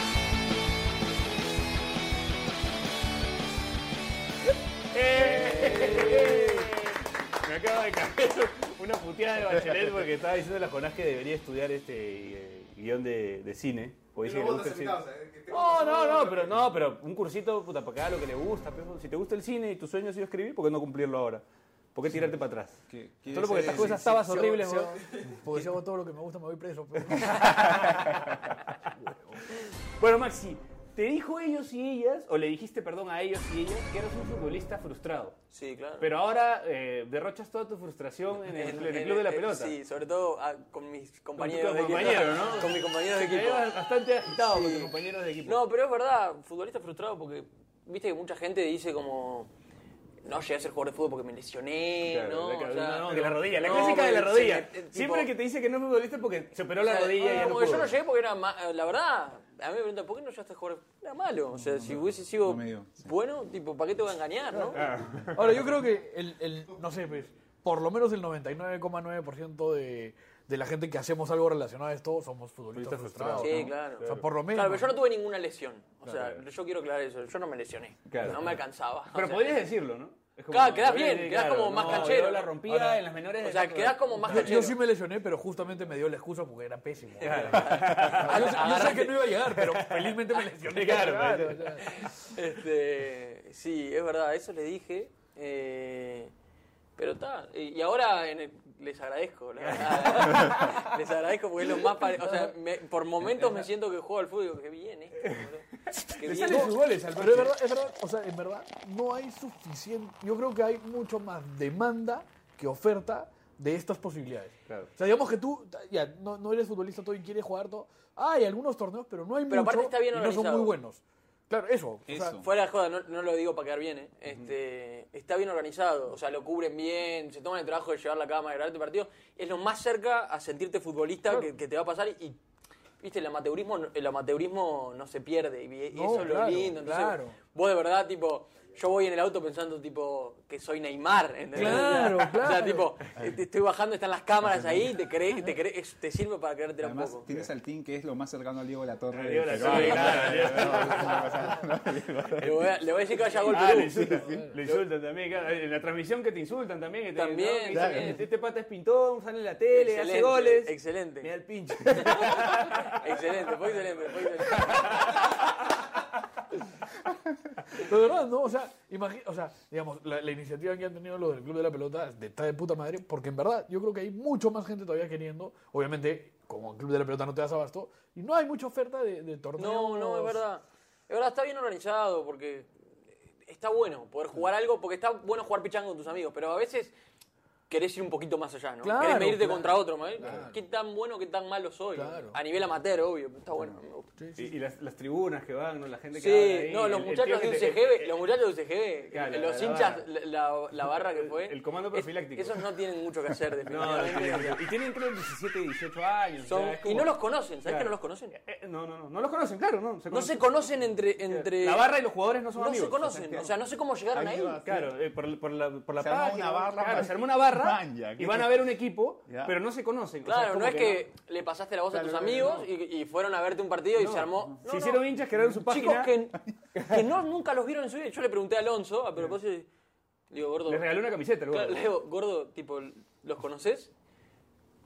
[SPEAKER 3] Me acaba de caer una puteada de Bachelet porque estaba diciendo a Jonás que debería estudiar este eh, guion de, de cine. porque dice que le gusta el cine. No, no, no, pero no, pero un cursito puta para que haga lo que le gusta. pero si te gusta el cine y tu sueño ha sido escribir, ¿por qué no cumplirlo ahora? ¿Por qué tirarte para atrás? Solo porque estás con esas tabas horribles,
[SPEAKER 6] Porque si hago todo lo que me gusta me voy preso. pero-
[SPEAKER 3] Bueno, Maxi, ¿te dijo ellos y ellas, o le dijiste, perdón, a ellos y ellas, que eres un futbolista frustrado?
[SPEAKER 4] Sí, claro.
[SPEAKER 3] Pero ahora eh, derrochas toda tu frustración en el, en el club de la
[SPEAKER 4] eh,
[SPEAKER 3] pelota.
[SPEAKER 4] Sí, sobre todo ah, con mis compañeros
[SPEAKER 3] tu
[SPEAKER 4] de equipo.
[SPEAKER 3] compañero, ¿no?
[SPEAKER 4] Con mis compañeros de equipo.
[SPEAKER 3] bastante agitado con tus compañeros de equipo.
[SPEAKER 4] No, pero es verdad, futbolista frustrado porque viste que mucha gente dice como no llegué a ser jugador de fútbol porque me lesioné,
[SPEAKER 3] Claro,
[SPEAKER 4] ¿no?
[SPEAKER 3] la, que-
[SPEAKER 4] O sea,
[SPEAKER 3] no, que la rodilla, la
[SPEAKER 4] no,
[SPEAKER 3] clásica de la
[SPEAKER 4] se
[SPEAKER 3] rodilla.
[SPEAKER 4] me- eh, tipo,
[SPEAKER 3] Siempre que te dice que no es futbolista porque se operó
[SPEAKER 4] o
[SPEAKER 3] la rodilla y ya no
[SPEAKER 4] como
[SPEAKER 3] pudo.
[SPEAKER 4] que yo no llegué porque era ma- la verdad, a mí me preguntan, ¿por qué no llegaste a jugar? Era malo, o sea, si hubiese sido
[SPEAKER 5] no me dio, sí.
[SPEAKER 4] bueno, tipo, ¿para qué te voy a engañar, no?
[SPEAKER 3] Ah.
[SPEAKER 6] Ahora, yo creo que el, el- no sé, pues, por lo menos el 99,9% de, de la gente que hacemos algo relacionado a esto somos futbolistas frustrados.
[SPEAKER 4] Sí,
[SPEAKER 6] ¿no?
[SPEAKER 4] claro.
[SPEAKER 6] O sea, por lo menos.
[SPEAKER 4] Claro, pero yo no tuve ninguna lesión. O
[SPEAKER 3] Claro,
[SPEAKER 4] sea,
[SPEAKER 3] claro.
[SPEAKER 4] yo quiero aclarar eso. Yo no me lesioné.
[SPEAKER 3] Claro.
[SPEAKER 4] no me alcanzaba.
[SPEAKER 3] Pero
[SPEAKER 4] O sea,
[SPEAKER 3] podrías decirlo, ¿no? Es
[SPEAKER 4] Claro, quedás bien, quedás como más
[SPEAKER 3] no,
[SPEAKER 4] canchero.
[SPEAKER 3] Yo la rompía
[SPEAKER 6] Ahora,
[SPEAKER 3] en las menores.
[SPEAKER 4] O sea, quedás como más canchero.
[SPEAKER 6] yo sí me lesioné, pero justamente me dio la excusa porque era pésimo.
[SPEAKER 3] Claro.
[SPEAKER 6] Yo, sé- yo sé que no iba a llegar, pero felizmente me lesioné.
[SPEAKER 3] Claro,
[SPEAKER 6] sea.
[SPEAKER 4] Este, sí, es verdad, eso le dije. eh, pero está. Y ahora en el- les agradezco. la verdad. les agradezco porque es lo más. pare- O sea, me- por momentos me siento que juego al fútbol y digo, qué bien esto. boludo. Qué bien.
[SPEAKER 3] salen sus goles al
[SPEAKER 6] Pero es verdad, es verdad, o sea, en verdad no hay suficiente, yo creo que hay mucho más demanda que oferta de estas posibilidades.
[SPEAKER 3] Claro.
[SPEAKER 6] O sea, digamos que tú ya no, no eres futbolista todo y quieres jugar todo. Hay algunos torneos, pero no hay
[SPEAKER 4] Pero
[SPEAKER 6] mucho
[SPEAKER 4] aparte está bien
[SPEAKER 6] y no son muy buenos. Claro, eso. o sea,
[SPEAKER 5] Eso.
[SPEAKER 4] Fuera de joda, no, no lo digo para quedar bien, ¿eh? este, está bien organizado, o sea, lo cubren bien, se toman el trabajo de llevar la cama, de grabar tu partido, es lo más cerca a sentirte futbolista que, que te va a pasar y, viste, el amateurismo, el amateurismo no se pierde y, y
[SPEAKER 6] No,
[SPEAKER 4] eso es lo lindo, entonces
[SPEAKER 6] claro.
[SPEAKER 4] vos de verdad, tipo, yo voy en el auto pensando, tipo, que soy Neymar, ¿entendés?
[SPEAKER 6] Claro,
[SPEAKER 4] O sea,
[SPEAKER 6] claro.
[SPEAKER 4] tipo, te estoy bajando, están las cámaras ahí, te crees, te, crees, te sirve para creértela un
[SPEAKER 5] Además,
[SPEAKER 4] poco.
[SPEAKER 5] tienes al team que es lo más cercano a Diego La Torre.
[SPEAKER 3] Diego La. Torre, claro,
[SPEAKER 4] Le voy, a, decir que vaya a gol
[SPEAKER 3] Ah, le insultan, le insultan también. claro. En la transmisión que te insultan también. Que te,
[SPEAKER 4] También,
[SPEAKER 3] ¿no? Que dicen,
[SPEAKER 4] también.
[SPEAKER 3] Este pata es pintón, sale en la tele, hace goles.
[SPEAKER 4] excelente.
[SPEAKER 3] Mira el pinche.
[SPEAKER 4] Excelente, fue excelente, fue excelente.
[SPEAKER 6] De verdad, ¿no? O sea, imagi- o sea digamos, la, la iniciativa que han tenido los del Club de la Pelota está de puta madre, porque en verdad yo creo que hay mucho más gente todavía queriendo. Obviamente, como el Club de la Pelota no te das abasto, y no hay mucha oferta de, de torneos.
[SPEAKER 4] No, no, es verdad. Es verdad, está bien organizado porque está bueno poder jugar algo, porque está bueno jugar pichanga con tus amigos, pero a veces querés ir un poquito más allá, ¿no?
[SPEAKER 6] Claro,
[SPEAKER 4] querés medirte
[SPEAKER 6] claro.
[SPEAKER 4] contra otro, ¿no? ¿Qué tan bueno, qué tan malo soy?
[SPEAKER 6] Claro.
[SPEAKER 4] A nivel amateur, obvio, pero está bueno.
[SPEAKER 6] Sí, sí,
[SPEAKER 3] Y, y las, las tribunas que van, ¿no? La gente que
[SPEAKER 4] Sí,
[SPEAKER 3] ahí,
[SPEAKER 4] no, los
[SPEAKER 3] el- el
[SPEAKER 4] muchachos
[SPEAKER 3] tío
[SPEAKER 4] de UCGB,
[SPEAKER 3] el-
[SPEAKER 4] los muchachos de UCGB,
[SPEAKER 3] Claro,
[SPEAKER 4] los
[SPEAKER 3] la
[SPEAKER 4] hinchas, la, la barra que fue.
[SPEAKER 3] El comando
[SPEAKER 4] es-
[SPEAKER 3] profiláctico.
[SPEAKER 4] esos no tienen mucho que hacer,
[SPEAKER 3] No,
[SPEAKER 4] definitivamente.
[SPEAKER 3] y tienen creo 17, 18 años.
[SPEAKER 4] Son-
[SPEAKER 3] o sea, es
[SPEAKER 4] y no los conocen, ¿sabes
[SPEAKER 3] Claro.
[SPEAKER 4] que no los conocen?
[SPEAKER 3] Eh, no, no, no, no los conocen, claro, no.
[SPEAKER 4] No se conocen entre... entre
[SPEAKER 3] La barra y los jugadores no son
[SPEAKER 4] no
[SPEAKER 3] amigos.
[SPEAKER 4] se conocen, o sea, no sé cómo llegaron
[SPEAKER 5] Ahí.
[SPEAKER 3] Claro, eh, por, por la, por la
[SPEAKER 5] Se armó
[SPEAKER 3] página.
[SPEAKER 5] una barra,
[SPEAKER 3] claro, se armó una barra
[SPEAKER 5] Man, ya,
[SPEAKER 3] y
[SPEAKER 5] ¿qué
[SPEAKER 3] van a ver un equipo,
[SPEAKER 5] Ya.
[SPEAKER 3] pero no se conocen. O sea,
[SPEAKER 4] Claro, no
[SPEAKER 3] como
[SPEAKER 4] es que
[SPEAKER 3] no.
[SPEAKER 4] le pasaste la voz a tus amigos
[SPEAKER 3] no.
[SPEAKER 4] Y, y fueron a verte un partido y se armó.
[SPEAKER 3] se hicieron hinchas, crearon su página.
[SPEAKER 4] Chicos que, que no, nunca los vieron en su vida. Yo le pregunté a Alonso, a propósito, le digo, gordo.
[SPEAKER 3] Les regaló una camiseta,
[SPEAKER 4] Claro,
[SPEAKER 3] gordo.
[SPEAKER 4] le digo, gordo, tipo, ¿los conoces?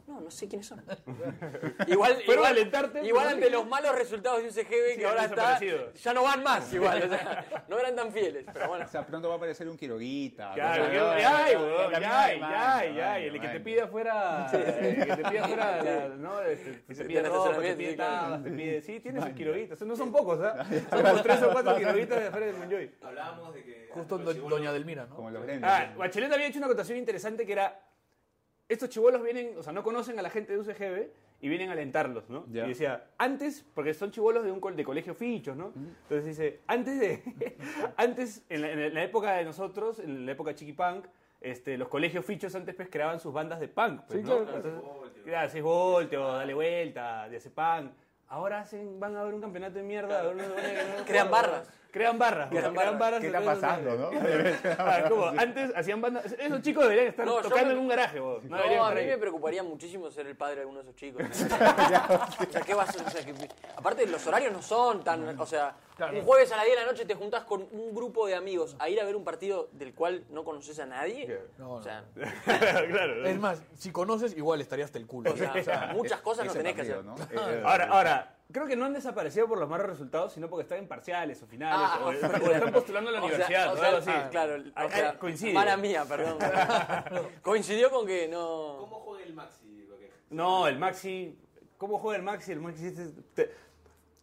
[SPEAKER 4] No, no sé quiénes son. igual, igual,
[SPEAKER 3] alentarte,
[SPEAKER 4] igual ante los malos resultados de UCGB
[SPEAKER 3] Sí,
[SPEAKER 4] que ahora está, ya no van más igual. o sea, no eran tan fieles, pero bueno.
[SPEAKER 5] O sea, pronto va a aparecer un Quiroguita.
[SPEAKER 3] Claro,
[SPEAKER 5] Ya,
[SPEAKER 3] ay,
[SPEAKER 5] ya,
[SPEAKER 3] weón,
[SPEAKER 5] ya,
[SPEAKER 3] ya,
[SPEAKER 5] ya,
[SPEAKER 3] ya,
[SPEAKER 5] ya,
[SPEAKER 3] ya, y el que te pide afuera, el que te pide afuera, ¿no? Este, te
[SPEAKER 4] Sí,
[SPEAKER 3] pide ropa, te pide tabas, te pide, sí, tiene sus quiroguitas, no son pocos, ¿ah? Son como tres o cuatro quiroguitas de afuera del Monjoy.
[SPEAKER 8] Hablábamos de que.
[SPEAKER 6] Justo Doña Delmira, ¿no?
[SPEAKER 5] Como los.
[SPEAKER 3] Ah, Bachelet había hecho una acotación interesante que era, estos chivolos vienen, o sea, no conocen a la gente de UCGB y vienen a alentarlos, ¿no?
[SPEAKER 5] Ya.
[SPEAKER 3] Y decía, antes, porque son chivolos de un col- de colegio fichos, ¿no? Entonces dice, antes de, antes, en la, en la época de nosotros, en la época chiquipunk, este, los colegios fichos antes pues creaban sus bandas de punk, pues,
[SPEAKER 6] Sí,
[SPEAKER 3] ¿no?
[SPEAKER 6] claro.
[SPEAKER 3] Entonces, claro, seis volteo, dale vuelta, de hace punk. Ahora hacen, van a ver un campeonato de mierda. a ver una-
[SPEAKER 4] Crean barras.
[SPEAKER 3] Crean barras.
[SPEAKER 4] Crean
[SPEAKER 3] crean barras.
[SPEAKER 5] ¿Qué está pasando, no?
[SPEAKER 3] Ah, como antes hacían bandas. Esos chicos deberían estar
[SPEAKER 4] No,
[SPEAKER 3] tocando
[SPEAKER 4] me-
[SPEAKER 3] en un garaje, vos. No,
[SPEAKER 4] a mí
[SPEAKER 3] ahí.
[SPEAKER 4] me preocuparía muchísimo ser el padre de alguno de esos chicos. o sea, ¿qué vas a hacer? O sea, que- aparte, los horarios no son tan. O sea,
[SPEAKER 6] Claro.
[SPEAKER 4] un jueves a las 10 de la noche te juntás con un grupo de amigos a ir a ver un partido del cual no conoces a nadie.
[SPEAKER 6] No,
[SPEAKER 4] O sea,
[SPEAKER 3] claro.
[SPEAKER 6] Es más, si conoces, igual estaría hasta el culo.
[SPEAKER 4] o sea, muchas cosas no tenés que hacer.
[SPEAKER 5] ¿no?
[SPEAKER 3] Ahora, ahora, creo que no han desaparecido por los malos resultados, sino porque están en parciales o finales.
[SPEAKER 4] Ah,
[SPEAKER 3] o,
[SPEAKER 4] o sea,
[SPEAKER 3] o están postulando a la
[SPEAKER 4] o sea,
[SPEAKER 3] universidad
[SPEAKER 4] sea,
[SPEAKER 3] algo así.
[SPEAKER 4] ah, claro, o sea,
[SPEAKER 3] coincide.
[SPEAKER 4] Mala mía, perdón. Coincidió con que no.
[SPEAKER 8] ¿Cómo juega el Maxi?
[SPEAKER 3] No, el Maxi. ¿Cómo juega el Maxi? El Maxi te-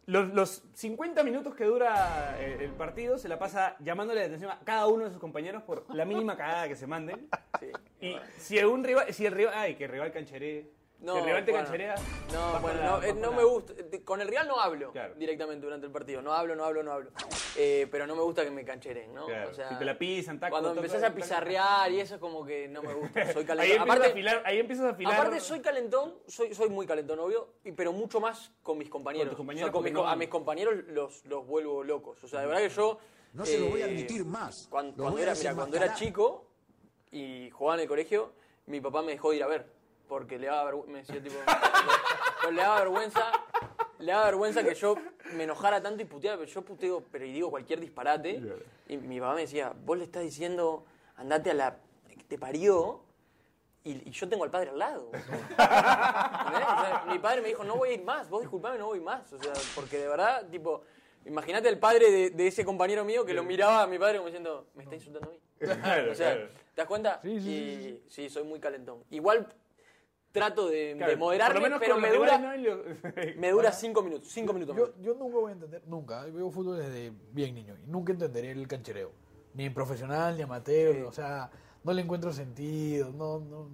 [SPEAKER 3] los, los 50 minutos que dura eh, el partido se la pasa llamándole la atención a cada uno de sus compañeros por la mínima cagada que se manden.
[SPEAKER 4] Sí.
[SPEAKER 3] Y si un rival, si el rival, ay, que el rival cancheree.
[SPEAKER 4] No,
[SPEAKER 3] el rival te
[SPEAKER 4] bueno.
[SPEAKER 3] cancherea.
[SPEAKER 4] No, bueno,
[SPEAKER 3] la-
[SPEAKER 4] no, eh, no me gusta. Con el Real no hablo
[SPEAKER 3] Claro.
[SPEAKER 4] directamente durante el partido. No hablo, no hablo, no hablo. Eh, pero no me gusta que me cancheren, ¿no?
[SPEAKER 3] Claro,
[SPEAKER 4] O sea,
[SPEAKER 3] si te la pisan, taco,
[SPEAKER 4] Cuando empezás a
[SPEAKER 3] taco.
[SPEAKER 4] pizarrear y eso es como que no me gusta. Soy
[SPEAKER 3] Ahí
[SPEAKER 4] calentón.
[SPEAKER 3] empiezas,
[SPEAKER 4] Aparte,
[SPEAKER 3] a afilar, ahí empiezas a afilar.
[SPEAKER 4] aparte soy calentón, soy, soy muy calentón, obvio, y- pero mucho más con mis compañeros.
[SPEAKER 3] Con tus compañeros,
[SPEAKER 4] O sea, con mis
[SPEAKER 3] no-
[SPEAKER 4] a mis compañeros los, los vuelvo locos. O sea, de verdad que yo...
[SPEAKER 9] No se lo voy a
[SPEAKER 4] eh,
[SPEAKER 9] admitir más.
[SPEAKER 4] Cuando, era, mira, cuando era chico y jugaba en el colegio, mi papá me dejó de ir a ver. Porque le daba vergüenza. Me decía, tipo. pero le daba vergüenza. Le daba vergüenza que yo me enojara tanto y puteara. Pero yo puteo, pero y digo cualquier disparate. Y mi papá me decía, vos le estás diciendo, andate a la. te parió. Y, y yo tengo al padre al lado. O sea, mi padre me dijo, no voy a ir más, vos disculpame, no voy más. O sea, porque de verdad, tipo, imagínate el padre de, de ese compañero mío que lo miraba a mi padre como diciendo, me está insultando a mí.
[SPEAKER 3] Claro,
[SPEAKER 4] O sea,
[SPEAKER 3] claro.
[SPEAKER 4] ¿te das cuenta?
[SPEAKER 6] Sí, sí,
[SPEAKER 4] y sí, soy muy calentón. Igual trato de,
[SPEAKER 3] Claro,
[SPEAKER 4] de moderarme,
[SPEAKER 3] por lo menos
[SPEAKER 4] pero me dura,
[SPEAKER 3] no
[SPEAKER 4] me dura cinco minutos, cinco minutos.
[SPEAKER 6] Yo, yo nunca voy a entender, nunca. Veo fútbol desde bien niño y nunca entenderé el canchereo. Ni profesional, ni amateur. O sea, no le encuentro sentido. No, no.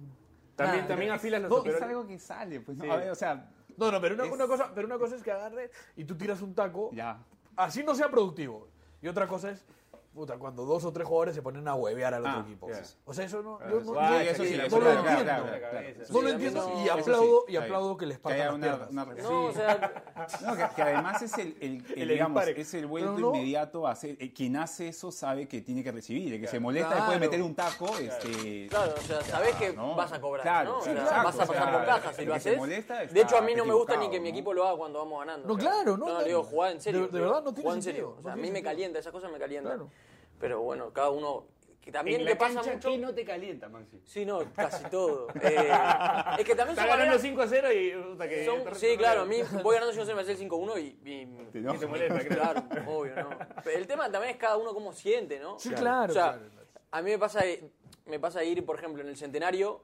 [SPEAKER 3] También,
[SPEAKER 6] nada.
[SPEAKER 3] también afilas los
[SPEAKER 6] No,
[SPEAKER 5] Es algo que sale, pues, ¿no?
[SPEAKER 3] Sí.
[SPEAKER 5] A ver, o sea,
[SPEAKER 6] No, no, pero una,
[SPEAKER 5] Es-
[SPEAKER 6] una cosa, pero una cosa es que agarres y tú tiras un taco,
[SPEAKER 5] ya.
[SPEAKER 6] así no sea productivo. Y otra cosa es, puta, cuando dos o tres jugadores se ponen a huevear al otro
[SPEAKER 5] Ah,
[SPEAKER 6] equipo. O sea, eso no,
[SPEAKER 3] Ah,
[SPEAKER 6] yo no,
[SPEAKER 3] guay,
[SPEAKER 6] no-
[SPEAKER 3] sí,
[SPEAKER 6] lo
[SPEAKER 3] sí,
[SPEAKER 6] entiendo.
[SPEAKER 3] sí.
[SPEAKER 6] No lo
[SPEAKER 4] Sí,
[SPEAKER 6] entiendo y aplaudo,
[SPEAKER 5] sí,
[SPEAKER 6] y aplaudo que les partan las
[SPEAKER 5] una,
[SPEAKER 6] piernas.
[SPEAKER 5] una
[SPEAKER 4] No, o sea,
[SPEAKER 5] No, que, que además es el, el- el,
[SPEAKER 3] El
[SPEAKER 5] digamos, es el vuelto
[SPEAKER 6] no-
[SPEAKER 5] inmediato a hacer. eh, quien hace eso sabe que tiene que recibir. El que se molesta
[SPEAKER 6] Claro.
[SPEAKER 5] después de meter un taco, este.
[SPEAKER 4] Claro, o sea, sabés que
[SPEAKER 5] ¿no?
[SPEAKER 4] vas a cobrar,
[SPEAKER 5] Claro, sí,
[SPEAKER 4] vas a pasar por caja si lo haces. de hecho, a mí no me gusta ni que mi equipo lo haga cuando vamos ganando.
[SPEAKER 6] No, claro, no,
[SPEAKER 4] No, le digo, jugá en serio.
[SPEAKER 6] De- verdad no tiene sentido,
[SPEAKER 4] serio.
[SPEAKER 6] no
[SPEAKER 4] O sea, a mí me calienta, esas cosas me calientan. Pero bueno, cada uno... Que también
[SPEAKER 3] En
[SPEAKER 4] le pasa
[SPEAKER 3] cancha,
[SPEAKER 4] mucho...
[SPEAKER 3] ¿qué no te calienta, Maxi?
[SPEAKER 4] Sí, no, casi todo. Eh, es que también
[SPEAKER 3] Está
[SPEAKER 4] son
[SPEAKER 3] ganando
[SPEAKER 4] maneras-
[SPEAKER 3] 5 a 0 y puta que.
[SPEAKER 4] son-
[SPEAKER 3] te-
[SPEAKER 4] sí, claro, a mí voy ganando 5 me hace el 5-1 y, y,
[SPEAKER 5] Te enoja.
[SPEAKER 3] te molesta,
[SPEAKER 4] claro, obvio, ¿no? Pero el tema también es cada uno cómo siente, ¿no?
[SPEAKER 6] Sí, claro,
[SPEAKER 4] O sea,
[SPEAKER 6] claro, claro.
[SPEAKER 4] a mí me pasa, me pasa ir, por ejemplo, en el centenario,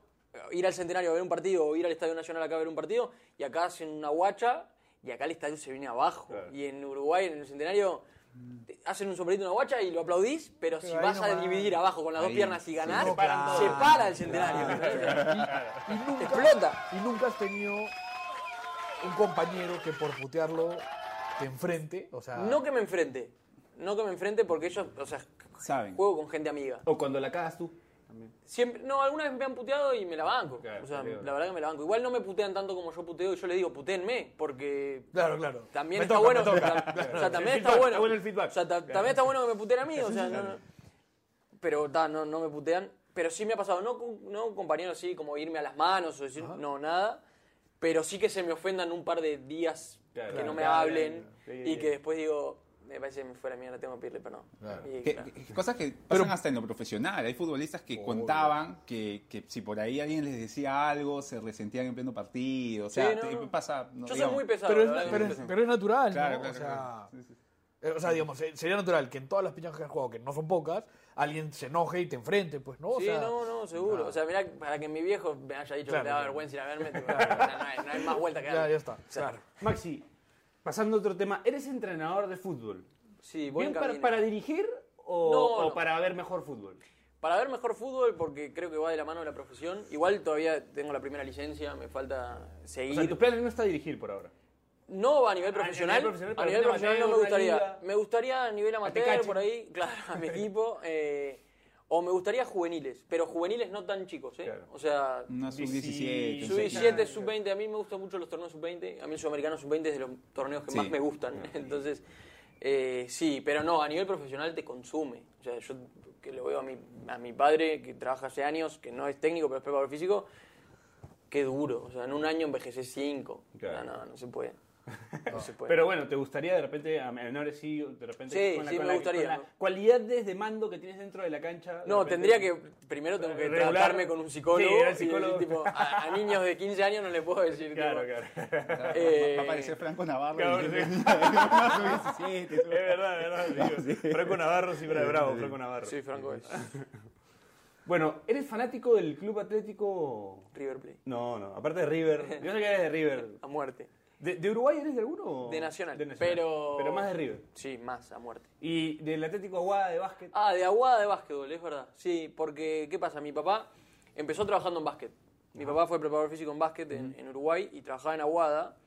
[SPEAKER 4] ir al centenario a ver un partido o ir al Estadio Nacional acá a ver un partido y acá hacen una guacha y acá el estadio se viene abajo.
[SPEAKER 3] Claro.
[SPEAKER 4] Y en Uruguay, en el centenario, te- hacen un sombrerito, una guacha y lo aplaudís, pero, si vas a dividir abajo con las dos piernas y ganás,
[SPEAKER 6] Sí, no, claro.
[SPEAKER 4] se para el centenario.
[SPEAKER 6] Y nunca,
[SPEAKER 4] Explota.
[SPEAKER 6] Y nunca has tenido un compañero que por putearlo te enfrente. O sea,
[SPEAKER 4] No que me enfrente. No que me enfrente porque ellos, o sea,
[SPEAKER 5] Saben.
[SPEAKER 4] juego con gente amiga.
[SPEAKER 3] O cuando la cagas tú.
[SPEAKER 4] Siempre, no, alguna vez me han puteado y me la banco.
[SPEAKER 3] Claro,
[SPEAKER 4] o sea,
[SPEAKER 3] claro.
[SPEAKER 4] la verdad que me la banco. Igual no me putean tanto como yo puteo y yo le digo, putéenme, porque
[SPEAKER 6] Claro, claro.
[SPEAKER 4] también
[SPEAKER 6] Me
[SPEAKER 4] está
[SPEAKER 6] toca,
[SPEAKER 4] bueno.
[SPEAKER 6] me toca.
[SPEAKER 4] O sea, también está
[SPEAKER 3] feedback,
[SPEAKER 4] bueno.
[SPEAKER 3] está bueno el feedback.
[SPEAKER 4] O sea, ta- también está bueno que me puteen a mí, o sea, no, no. Pero ta, no, no me putean. Pero sí me ha pasado, no, con- no compañeros así como irme a las manos o decir, no, nada. Pero sí que se me ofendan un par de días
[SPEAKER 3] Claro,
[SPEAKER 4] que
[SPEAKER 3] claro,
[SPEAKER 4] no me
[SPEAKER 3] claro,
[SPEAKER 4] hablen
[SPEAKER 3] sí,
[SPEAKER 4] y que después digo, me parece que me fuera mierda, tengo que pedirle perdón. Y,
[SPEAKER 5] Que-
[SPEAKER 4] claro.
[SPEAKER 5] cosas que pasan hasta en lo profesional. Hay futbolistas que contaban que, que si por ahí alguien les decía algo, se resentían en pleno partido. O sea,
[SPEAKER 4] Sí, no,
[SPEAKER 5] te-
[SPEAKER 4] no.
[SPEAKER 5] pasa. no,
[SPEAKER 4] Yo soy
[SPEAKER 5] digamos-
[SPEAKER 4] muy pesado.
[SPEAKER 6] Pero es, pero,
[SPEAKER 4] soy
[SPEAKER 6] es, pero es natural,
[SPEAKER 5] Claro,
[SPEAKER 6] ¿no?
[SPEAKER 5] claro,
[SPEAKER 6] o sea,
[SPEAKER 5] claro. Sí, sí.
[SPEAKER 6] eh, o sea, digamos, se- sería natural que en todas las piñas que has jugado, que no son pocas, alguien se enoje y te enfrente, pues, ¿no? O
[SPEAKER 4] Sí,
[SPEAKER 6] sea,
[SPEAKER 4] no, no, seguro. O sea, mirá, para que mi viejo me haya dicho
[SPEAKER 6] Claro,
[SPEAKER 4] que le da
[SPEAKER 6] claro.
[SPEAKER 4] vergüenza ir a verme, tipo, no, hay, no hay más vuelta que
[SPEAKER 6] ya,
[SPEAKER 4] dar.
[SPEAKER 6] ya está.
[SPEAKER 4] O sea,
[SPEAKER 6] Claro.
[SPEAKER 3] Maxi, pasando a otro tema, ¿eres entrenador de fútbol?
[SPEAKER 4] Sí, voy
[SPEAKER 3] ¿Bien
[SPEAKER 4] en
[SPEAKER 3] para, dirigir o,
[SPEAKER 4] No,
[SPEAKER 3] o
[SPEAKER 4] no.
[SPEAKER 3] para ver mejor fútbol?
[SPEAKER 4] Para ver mejor fútbol, porque creo que va de la mano de la profesión. Igual todavía tengo la primera licencia, me falta
[SPEAKER 3] O
[SPEAKER 4] seguir.
[SPEAKER 3] sea, tu plan no está dirigir por ahora.
[SPEAKER 4] No a nivel
[SPEAKER 3] a
[SPEAKER 4] profesional.
[SPEAKER 3] nivel profesional,
[SPEAKER 4] A nivel profesional no me gustaría.
[SPEAKER 3] liga.
[SPEAKER 4] Me gustaría a nivel amateur, por ahí, claro, a mi equipo. eh, o me gustaría juveniles, pero juveniles no tan chicos, ¿eh?
[SPEAKER 3] Claro.
[SPEAKER 4] O sea,
[SPEAKER 5] Una sub-17.
[SPEAKER 4] sub-17, sub-20. A mí me gustan mucho los torneos sub-20. A mí el sudamericano sub-20 es de los torneos que
[SPEAKER 5] Sí.
[SPEAKER 4] más me gustan. Entonces, eh, sí, pero no, a nivel profesional te consume. O sea, yo que lo veo a mi, a mi padre, que trabaja hace años, que no es técnico, pero es preparador físico, qué duro. O sea, en un año envejeces cinco.
[SPEAKER 3] Claro.
[SPEAKER 4] No, no, no se puede. No se puede.
[SPEAKER 3] Pero bueno, ¿te gustaría de repente, a menores sí, de repente
[SPEAKER 4] Sí,
[SPEAKER 3] con la,
[SPEAKER 4] sí,
[SPEAKER 3] con
[SPEAKER 4] me
[SPEAKER 3] la-
[SPEAKER 4] gustaría,
[SPEAKER 3] con la
[SPEAKER 4] ¿no?
[SPEAKER 3] cualidades de mando que tienes dentro de la cancha? de
[SPEAKER 4] No,
[SPEAKER 3] repente-
[SPEAKER 4] tendría que. Primero tengo que
[SPEAKER 3] Regular.
[SPEAKER 4] tratarme con un psicólogo.
[SPEAKER 3] Sí, el
[SPEAKER 4] y
[SPEAKER 3] psicólogo.
[SPEAKER 4] tipo, a, a niños de 15 años no le puedo decir.
[SPEAKER 3] Claro,
[SPEAKER 4] tipo,
[SPEAKER 3] claro.
[SPEAKER 4] eh,
[SPEAKER 5] Va a aparecer Franco Navarro.
[SPEAKER 3] Claro, sí.
[SPEAKER 5] Una sub-17,
[SPEAKER 3] Es verdad, es verdad. digo, Franco Navarro, sí, bravo, bravo, Franco Navarro.
[SPEAKER 4] Sí, Franco es.
[SPEAKER 3] Bueno, ¿eres fanático del club atlético?
[SPEAKER 4] River Plate.
[SPEAKER 3] No, no, aparte de River. Yo sé que eres de River.
[SPEAKER 4] A muerte.
[SPEAKER 3] ¿De, de Uruguay eres de alguno?
[SPEAKER 4] De Nacional,
[SPEAKER 3] De
[SPEAKER 4] pero-
[SPEAKER 3] Pero más de River.
[SPEAKER 4] Sí, más, a muerte.
[SPEAKER 3] ¿Y del Atlético Aguada de básquet?
[SPEAKER 4] Ah, de Aguada de básquetbol, es verdad. Sí, porque, ¿qué pasa? Mi papá empezó trabajando en básquet. Mi papá fue preparador físico en básquet en, en Uruguay y trabajaba en Aguada.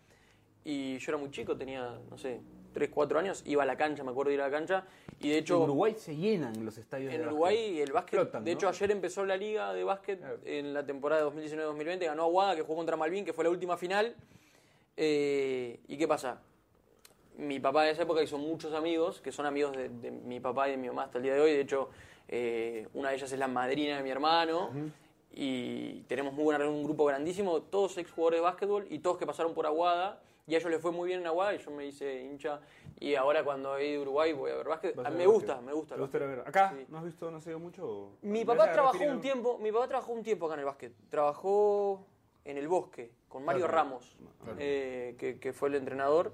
[SPEAKER 4] Y yo era muy chico, tenía, no sé, 3, 4 años. Iba a la cancha, me acuerdo de ir a la cancha. Y de hecho,
[SPEAKER 3] en Uruguay se llenan los estadios
[SPEAKER 4] en
[SPEAKER 3] de
[SPEAKER 4] Uruguay el básquet.
[SPEAKER 3] Flotan,
[SPEAKER 4] de
[SPEAKER 3] ¿no?
[SPEAKER 4] hecho, ayer empezó la liga de básquet en la temporada 2019-2020. Ganó Aguada, que jugó contra Malvin, que fue la última final. Eh, ¿Y qué pasa? Mi papá de esa época hizo muchos amigos, que son amigos de, de mi papá y de mi mamá hasta el día de hoy. De hecho, eh, una de ellas es la madrina de mi hermano. Y tenemos muy buena un grupo grandísimo, todos ex jugadores de básquetbol y todos que pasaron por Aguada. Y a ellos les fue muy bien en Aguada y yo me hice hincha. Y ahora cuando he ido a Uruguay voy a ver básquet.
[SPEAKER 3] Vas
[SPEAKER 4] A me gusta, me gusta.
[SPEAKER 3] ¿Te gusta ver? ¿Acá?
[SPEAKER 4] Sí.
[SPEAKER 3] ¿No has visto, no sé mucho? o-
[SPEAKER 4] Mi
[SPEAKER 3] ¿Me
[SPEAKER 4] papá trabajó un tiempo, mi papá trabajó un tiempo acá en el básquet. Trabajó en el bosque con Mario
[SPEAKER 3] Claro.
[SPEAKER 4] Ramos, eh, que, que fue el entrenador.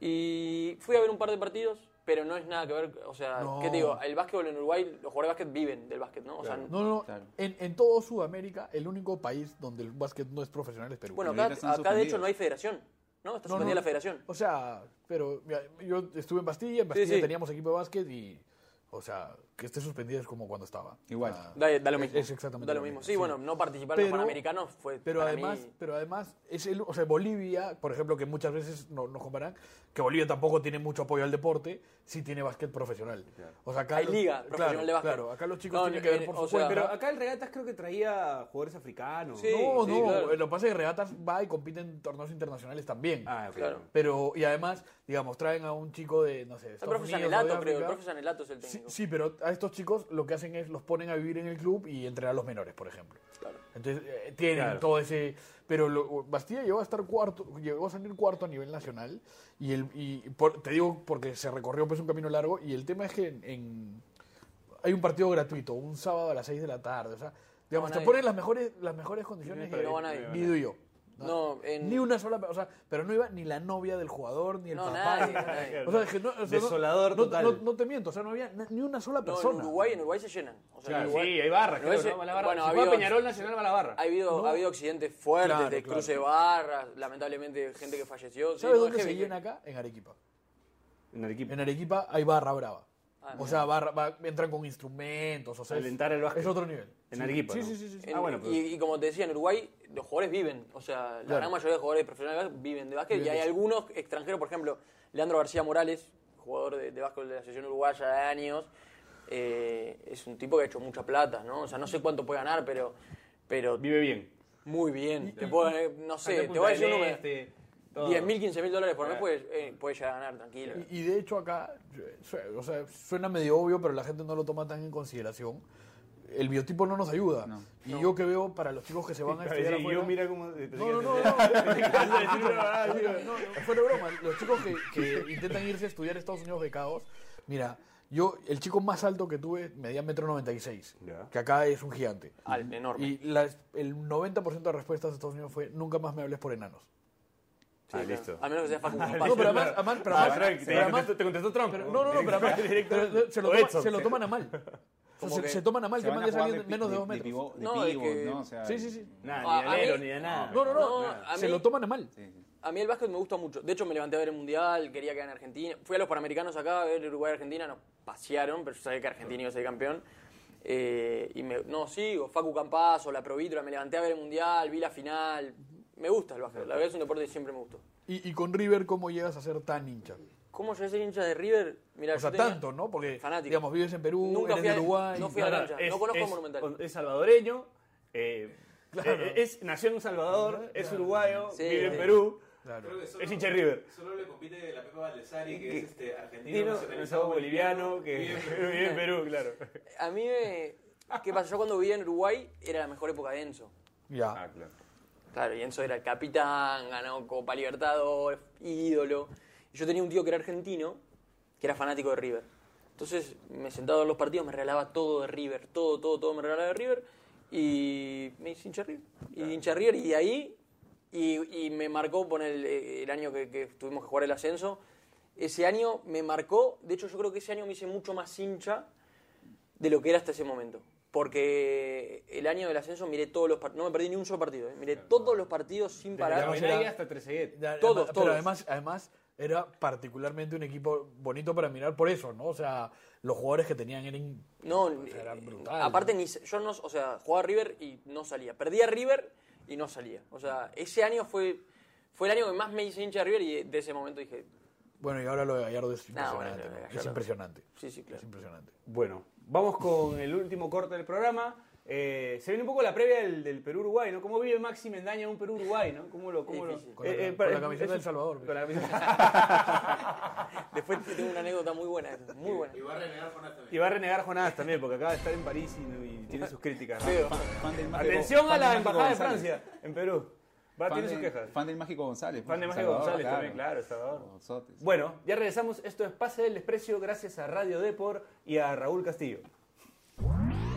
[SPEAKER 4] Y fui a ver un par de partidos, pero no es nada que ver, o sea,
[SPEAKER 6] No.
[SPEAKER 4] ¿qué te digo? El básquetbol en Uruguay, los jugadores de básquet viven del básquet, ¿no? O sea.
[SPEAKER 6] No, no,
[SPEAKER 5] Claro.
[SPEAKER 6] en, en todo Sudamérica, el único país donde el básquet no es profesional es Perú.
[SPEAKER 4] bueno, acá, acá de hecho no hay federación, ¿no? Está
[SPEAKER 6] No,
[SPEAKER 4] suspendida
[SPEAKER 6] no.
[SPEAKER 4] la federación.
[SPEAKER 6] O sea, pero mira, yo estuve en Bastilla, en Bastilla
[SPEAKER 4] sí.
[SPEAKER 6] teníamos equipo de básquet y, o sea, que esté suspendida es como cuando estaba.
[SPEAKER 5] Igual.
[SPEAKER 6] O sea,
[SPEAKER 4] Da, da lo mismo.
[SPEAKER 6] Es exactamente
[SPEAKER 4] Da lo mismo. Sí, bueno, no participar en los Panamericanos fue
[SPEAKER 6] Pero
[SPEAKER 4] para
[SPEAKER 6] además,
[SPEAKER 4] mí-
[SPEAKER 6] pero además es el, o sea, Bolivia, por ejemplo, que muchas veces no- nos comparan, que Bolivia tampoco tiene mucho apoyo al deporte, sí tiene básquet profesional. O sea, acá
[SPEAKER 4] Hay
[SPEAKER 6] los-
[SPEAKER 4] liga profesional
[SPEAKER 6] claro,
[SPEAKER 4] de básquet.
[SPEAKER 6] Claro, acá los chicos
[SPEAKER 4] No,
[SPEAKER 6] tienen
[SPEAKER 4] en-
[SPEAKER 6] que ver por
[SPEAKER 4] o
[SPEAKER 6] su
[SPEAKER 4] sea,
[SPEAKER 6] cuenta.
[SPEAKER 3] Pero acá el Regatas creo que traía jugadores africanos.
[SPEAKER 4] Sí,
[SPEAKER 6] no, no,
[SPEAKER 4] claro.
[SPEAKER 6] lo que pasa es que Regatas va y compite en torneos internacionales también.
[SPEAKER 3] Ah.
[SPEAKER 4] Claro.
[SPEAKER 6] Pero, y además, digamos, traen a un chico de, no sé,
[SPEAKER 4] El
[SPEAKER 6] Estados
[SPEAKER 4] profe
[SPEAKER 6] Unidos de
[SPEAKER 4] Sanelato, creo. El profe Sanelato es el
[SPEAKER 6] Sí,
[SPEAKER 4] técnico.
[SPEAKER 6] sí, pero a estos chicos lo que hacen es los ponen a vivir en el club y entrenar a los menores, por ejemplo.
[SPEAKER 4] Claro.
[SPEAKER 6] Entonces eh, tienen
[SPEAKER 3] Claro.
[SPEAKER 6] todo ese. Pero lo- Bastilla llegó a estar cuarto, llegó a salir cuarto a nivel nacional. Y el y por- te digo porque se recorrió pues un camino largo. Y el tema es que en, en- hay un partido gratuito, un sábado a las 6 de la tarde. O sea, digamos, te ponen las mejores, las mejores condiciones.
[SPEAKER 3] No
[SPEAKER 6] y-
[SPEAKER 4] va nadie.
[SPEAKER 6] Ni tú y yo.
[SPEAKER 4] No, en-
[SPEAKER 6] Ni una sola, o sea, pero no iba ni la novia del jugador, ni el
[SPEAKER 4] No,
[SPEAKER 6] papá.
[SPEAKER 4] nadie,
[SPEAKER 6] ni-
[SPEAKER 4] nadie.
[SPEAKER 6] O sea, es que no, o sea, no-
[SPEAKER 3] Desolador
[SPEAKER 6] no,
[SPEAKER 3] total.
[SPEAKER 6] No, no te miento, o sea, no había ni una sola
[SPEAKER 4] No,
[SPEAKER 6] persona.
[SPEAKER 4] en Uruguay, en Uruguay se llenan. O sea, en
[SPEAKER 3] Claro,
[SPEAKER 4] Uruguay-
[SPEAKER 3] sí, hay barras, creo,
[SPEAKER 4] ese-
[SPEAKER 3] ¿no? Va la barra.
[SPEAKER 4] bueno,
[SPEAKER 3] si
[SPEAKER 4] ha
[SPEAKER 3] juega
[SPEAKER 4] habido-
[SPEAKER 3] Peñarol Nacional va a la barra.
[SPEAKER 4] Ha habido,
[SPEAKER 6] No.
[SPEAKER 4] ha habido accidentes fuertes
[SPEAKER 6] Claro,
[SPEAKER 4] de
[SPEAKER 6] claro.
[SPEAKER 4] cruce de barras, lamentablemente gente que falleció. Sí,
[SPEAKER 6] ¿Sabes
[SPEAKER 4] no,
[SPEAKER 6] dónde se llena acá? En Arequipa.
[SPEAKER 3] En Arequipa.
[SPEAKER 6] En Arequipa hay barra brava.
[SPEAKER 4] Ah,
[SPEAKER 6] o sea, barra, va- entran con instrumentos, o sea, es,
[SPEAKER 3] Alentar el básquet.
[SPEAKER 6] es otro nivel.
[SPEAKER 3] En. Arequipa,
[SPEAKER 6] Sí,
[SPEAKER 3] ¿no?
[SPEAKER 6] sí, sí, sí, sí.
[SPEAKER 4] En-
[SPEAKER 3] Ah, bueno, pero-
[SPEAKER 4] y, y como te decía, en Uruguay los jugadores viven. O sea, la
[SPEAKER 6] Claro.
[SPEAKER 4] gran mayoría de jugadores profesionales de básquet viven de básquet.
[SPEAKER 6] Viven
[SPEAKER 4] y hay algunos extranjeros, por ejemplo, Leandro García Morales, jugador de, de básquet de la selección uruguaya de años. eh, es un tipo que ha hecho mucha plata, ¿no? O sea, no sé cuánto puede ganar, pero, pero
[SPEAKER 3] Vive bien.
[SPEAKER 4] muy bien. Te puedo- no sé, te voy a decir un número.
[SPEAKER 3] Este, todo.
[SPEAKER 4] 10 mil, 15 mil dólares por mes
[SPEAKER 3] Claro.
[SPEAKER 4] puedes, eh, puedes llegar a ganar, tranquilo.
[SPEAKER 6] Y, y de hecho acá, o sea, suena medio obvio, pero la gente no lo toma tan en consideración. El biotipo no nos ayuda.
[SPEAKER 5] No.
[SPEAKER 6] Y yo que veo para los chicos que se van a estudiar
[SPEAKER 3] sí,
[SPEAKER 6] afuera...
[SPEAKER 3] yo mira cómo...
[SPEAKER 6] No, no, no, no.
[SPEAKER 3] Ah,
[SPEAKER 6] No, no, fuera de broma. Los chicos que, que intentan irse a estudiar a Estados Unidos becados, mira, yo, el chico más alto que tuve medía metro 96,
[SPEAKER 3] Ya.
[SPEAKER 6] que acá es un gigante.
[SPEAKER 4] Al, enorme.
[SPEAKER 6] Y las- el 90% de respuestas de Estados Unidos fue, nunca más me hables por enanos.
[SPEAKER 3] Ah, listo.
[SPEAKER 4] A menos que sea Facu
[SPEAKER 6] No, pero además, además, pero
[SPEAKER 3] Ah,
[SPEAKER 6] además-
[SPEAKER 3] Frank, te,
[SPEAKER 6] pero además-
[SPEAKER 3] contestó, te contestó Trump.
[SPEAKER 6] pero- no, no, no, pero además, pero se, lo toma- se lo toman a mal. O sea,
[SPEAKER 4] Como
[SPEAKER 6] se, toman a mal
[SPEAKER 5] Se
[SPEAKER 6] que
[SPEAKER 5] van a
[SPEAKER 6] mandes a
[SPEAKER 5] jugar
[SPEAKER 6] alguien
[SPEAKER 5] de,
[SPEAKER 6] menos de
[SPEAKER 5] de-
[SPEAKER 6] dos
[SPEAKER 5] de
[SPEAKER 6] metros.
[SPEAKER 5] de
[SPEAKER 4] No, es
[SPEAKER 5] pivot,
[SPEAKER 4] que-
[SPEAKER 5] ¿no? O sea,
[SPEAKER 6] Sí, sí, sí.
[SPEAKER 3] Nada, ni de alero,
[SPEAKER 4] mí-
[SPEAKER 3] ni de nada.
[SPEAKER 6] No, no, no.
[SPEAKER 4] No, a
[SPEAKER 6] se lo toman a mal.
[SPEAKER 5] sí, sí.
[SPEAKER 4] A mí el básquet me gusta mucho. De hecho, me levanté a ver el Mundial, quería que gane Argentina. Fui a los Panamericanos acá a ver Uruguay-Argentina, nos pasearon, pero yo sabía que Argentina iba a ser campeón. Eh, y me, no, sigo, Facu Campazo, la Provítola, me levanté a ver el Mundial, vi la final. Me gusta el básquet, la verdad es un deporte que siempre me gustó.
[SPEAKER 6] Y, y con River, ¿cómo llegas a ser tan hincha?
[SPEAKER 4] ¿Cómo llegué a ser hincha de River? Mira,
[SPEAKER 6] O sea,
[SPEAKER 4] tenía-
[SPEAKER 6] tanto, ¿no? Porque,
[SPEAKER 4] Fanático.
[SPEAKER 6] digamos, vives en Perú,
[SPEAKER 4] Nunca
[SPEAKER 6] eres
[SPEAKER 4] fui
[SPEAKER 6] de
[SPEAKER 4] a-
[SPEAKER 6] Uruguay.
[SPEAKER 4] no fui a la cancha, no conozco Monumental.
[SPEAKER 3] Es salvadoreño, eh,
[SPEAKER 6] Claro.
[SPEAKER 3] eh, es, nació en Un Salvador, es uruguayo,
[SPEAKER 4] Sí,
[SPEAKER 3] vive en. Perú.
[SPEAKER 6] Claro.
[SPEAKER 8] Solo-
[SPEAKER 3] Es hincha de River.
[SPEAKER 8] Solo le compite la Pepa Valdesari, que es este, argentino, nacionalizado
[SPEAKER 3] boliviano, que
[SPEAKER 8] vive en Perú.
[SPEAKER 3] vive en Perú, claro.
[SPEAKER 4] A mí me... ¿Qué pasa? Yo cuando vivía en Uruguay era la mejor época de Enzo.
[SPEAKER 6] Ya.
[SPEAKER 3] Ah, claro.
[SPEAKER 4] Claro, y Enzo era el capitán, ganó Copa Libertador, ídolo. Yo tenía un tío que era argentino, que era fanático de River. Entonces me sentaba a ver los partidos, me regalaba todo de River, todo, todo, todo me regalaba de River. Y me hice hincha River. Y hincha de River, y de ahí, y, y me marcó poner el, el año que, que tuvimos que jugar el ascenso. Ese año me marcó, de hecho yo creo que ese año me hice mucho más hincha de lo que era hasta ese momento. Porque el año del ascenso miré todos los partidos, no me perdí ni un solo partido, ¿eh? miré todos los partidos sin
[SPEAKER 3] Desde
[SPEAKER 4] parar.
[SPEAKER 3] la Menagui
[SPEAKER 6] era-
[SPEAKER 3] hasta Trezeguet.
[SPEAKER 4] Todos, todos.
[SPEAKER 6] Pero además, además era particularmente un equipo bonito para mirar por eso, ¿no? O sea, los jugadores que tenían eran...
[SPEAKER 4] No,
[SPEAKER 6] O sea, era
[SPEAKER 4] eh,
[SPEAKER 6] brutal,
[SPEAKER 4] aparte
[SPEAKER 6] ¿no?
[SPEAKER 4] ni yo no, o sea, jugaba River y no salía. Perdía River y no salía. O sea, ese año fue fue el año que más me hice hincha de River y de ese momento dije,
[SPEAKER 6] Bueno, y ahora lo de Gallardo es
[SPEAKER 4] No,
[SPEAKER 6] impresionante.
[SPEAKER 4] bueno,
[SPEAKER 6] ¿no? Es impresionante.
[SPEAKER 4] sí, sí, claro.
[SPEAKER 6] Es impresionante.
[SPEAKER 3] Bueno, vamos con el último corte del programa. Eh, se viene un poco la previa del, del Perú-Uruguay, ¿no? ¿Cómo vive Maxi Mendaña en un Perú-Uruguay, ¿no? ¿Cómo lo, cómo lo-
[SPEAKER 4] Difícil.
[SPEAKER 6] Con la-
[SPEAKER 3] Eh, eh,
[SPEAKER 6] con la camiseta del Salvador,
[SPEAKER 3] Con la camiseta.
[SPEAKER 4] Después tengo una anécdota muy buena, muy buena.
[SPEAKER 8] Y va a renegar Jonás también.
[SPEAKER 3] Y va a renegar Jonás también, porque acaba de estar en París y, y tiene sus críticas. ¿no?
[SPEAKER 5] Fan del
[SPEAKER 3] Atención a la
[SPEAKER 5] del
[SPEAKER 3] Embajada de. Francia, en Perú. Va, tiene sus quejas.
[SPEAKER 5] Fan del Mágico González.
[SPEAKER 3] Fan de
[SPEAKER 5] pues,
[SPEAKER 3] Mágico González también, claro, Salvador. Bueno, ya regresamos. Esto es Pase del Desprecio gracias a Radio Depor y a Raúl Castillo.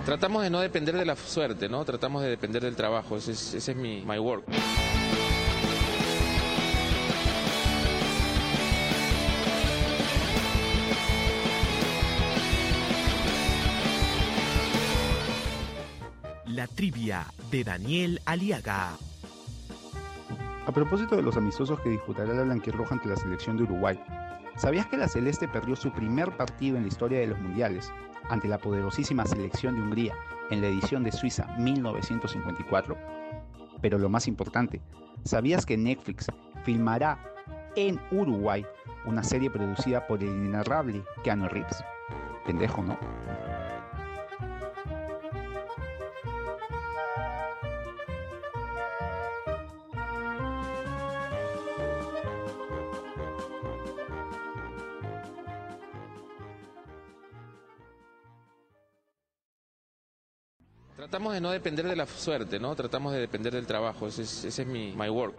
[SPEAKER 1] Tratamos de no depender de la suerte, ¿no? Tratamos de depender del trabajo. Ese es, ese es mi my work.
[SPEAKER 2] La trivia de Daniel Aliaga.
[SPEAKER 7] A propósito de los amistosos que disputará la Blanquirroja ante la selección de Uruguay, ¿sabías que la Celeste perdió su primer partido en la historia de los mundiales ante la poderosísima selección de Hungría en la edición de Suiza 1954? Pero lo más importante, ¿sabías que Netflix filmará en Uruguay una serie producida por el inenarrable Keanu Reeves? Pendejo, ¿no?
[SPEAKER 1] De no depender de la suerte, ¿no? Tratamos de depender del trabajo. Ese es, ese es mi my work.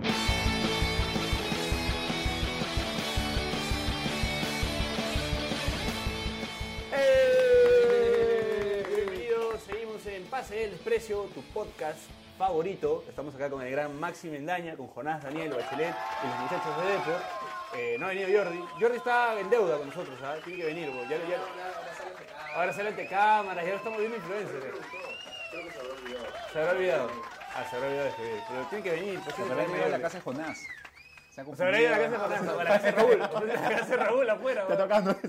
[SPEAKER 3] ¡Eh! Bienvenidos, seguimos en Pase del Desprecio, tu podcast favorito. Estamos acá con el gran Maxi Mendaña, con Jonás, Daniel, Bachelet y los muchachos de Depor. Eh, no ha venido Jordi. Jordi está en deuda con nosotros, ¿sabes? Tiene que venir. Ya, ya- ahora sale ante cámaras, ya lo estamos viendo influencers. Se habrá olvidado. Ah, se habrá olvidado de escribir. Pero tiene que venir. Pues,
[SPEAKER 5] Se habrá a la casa de Jonás. Se ha
[SPEAKER 3] Se habrá ido a la casa de. Jonás, a la casa de Raúl. A la casa de Raúl afuera.
[SPEAKER 5] Está tocando.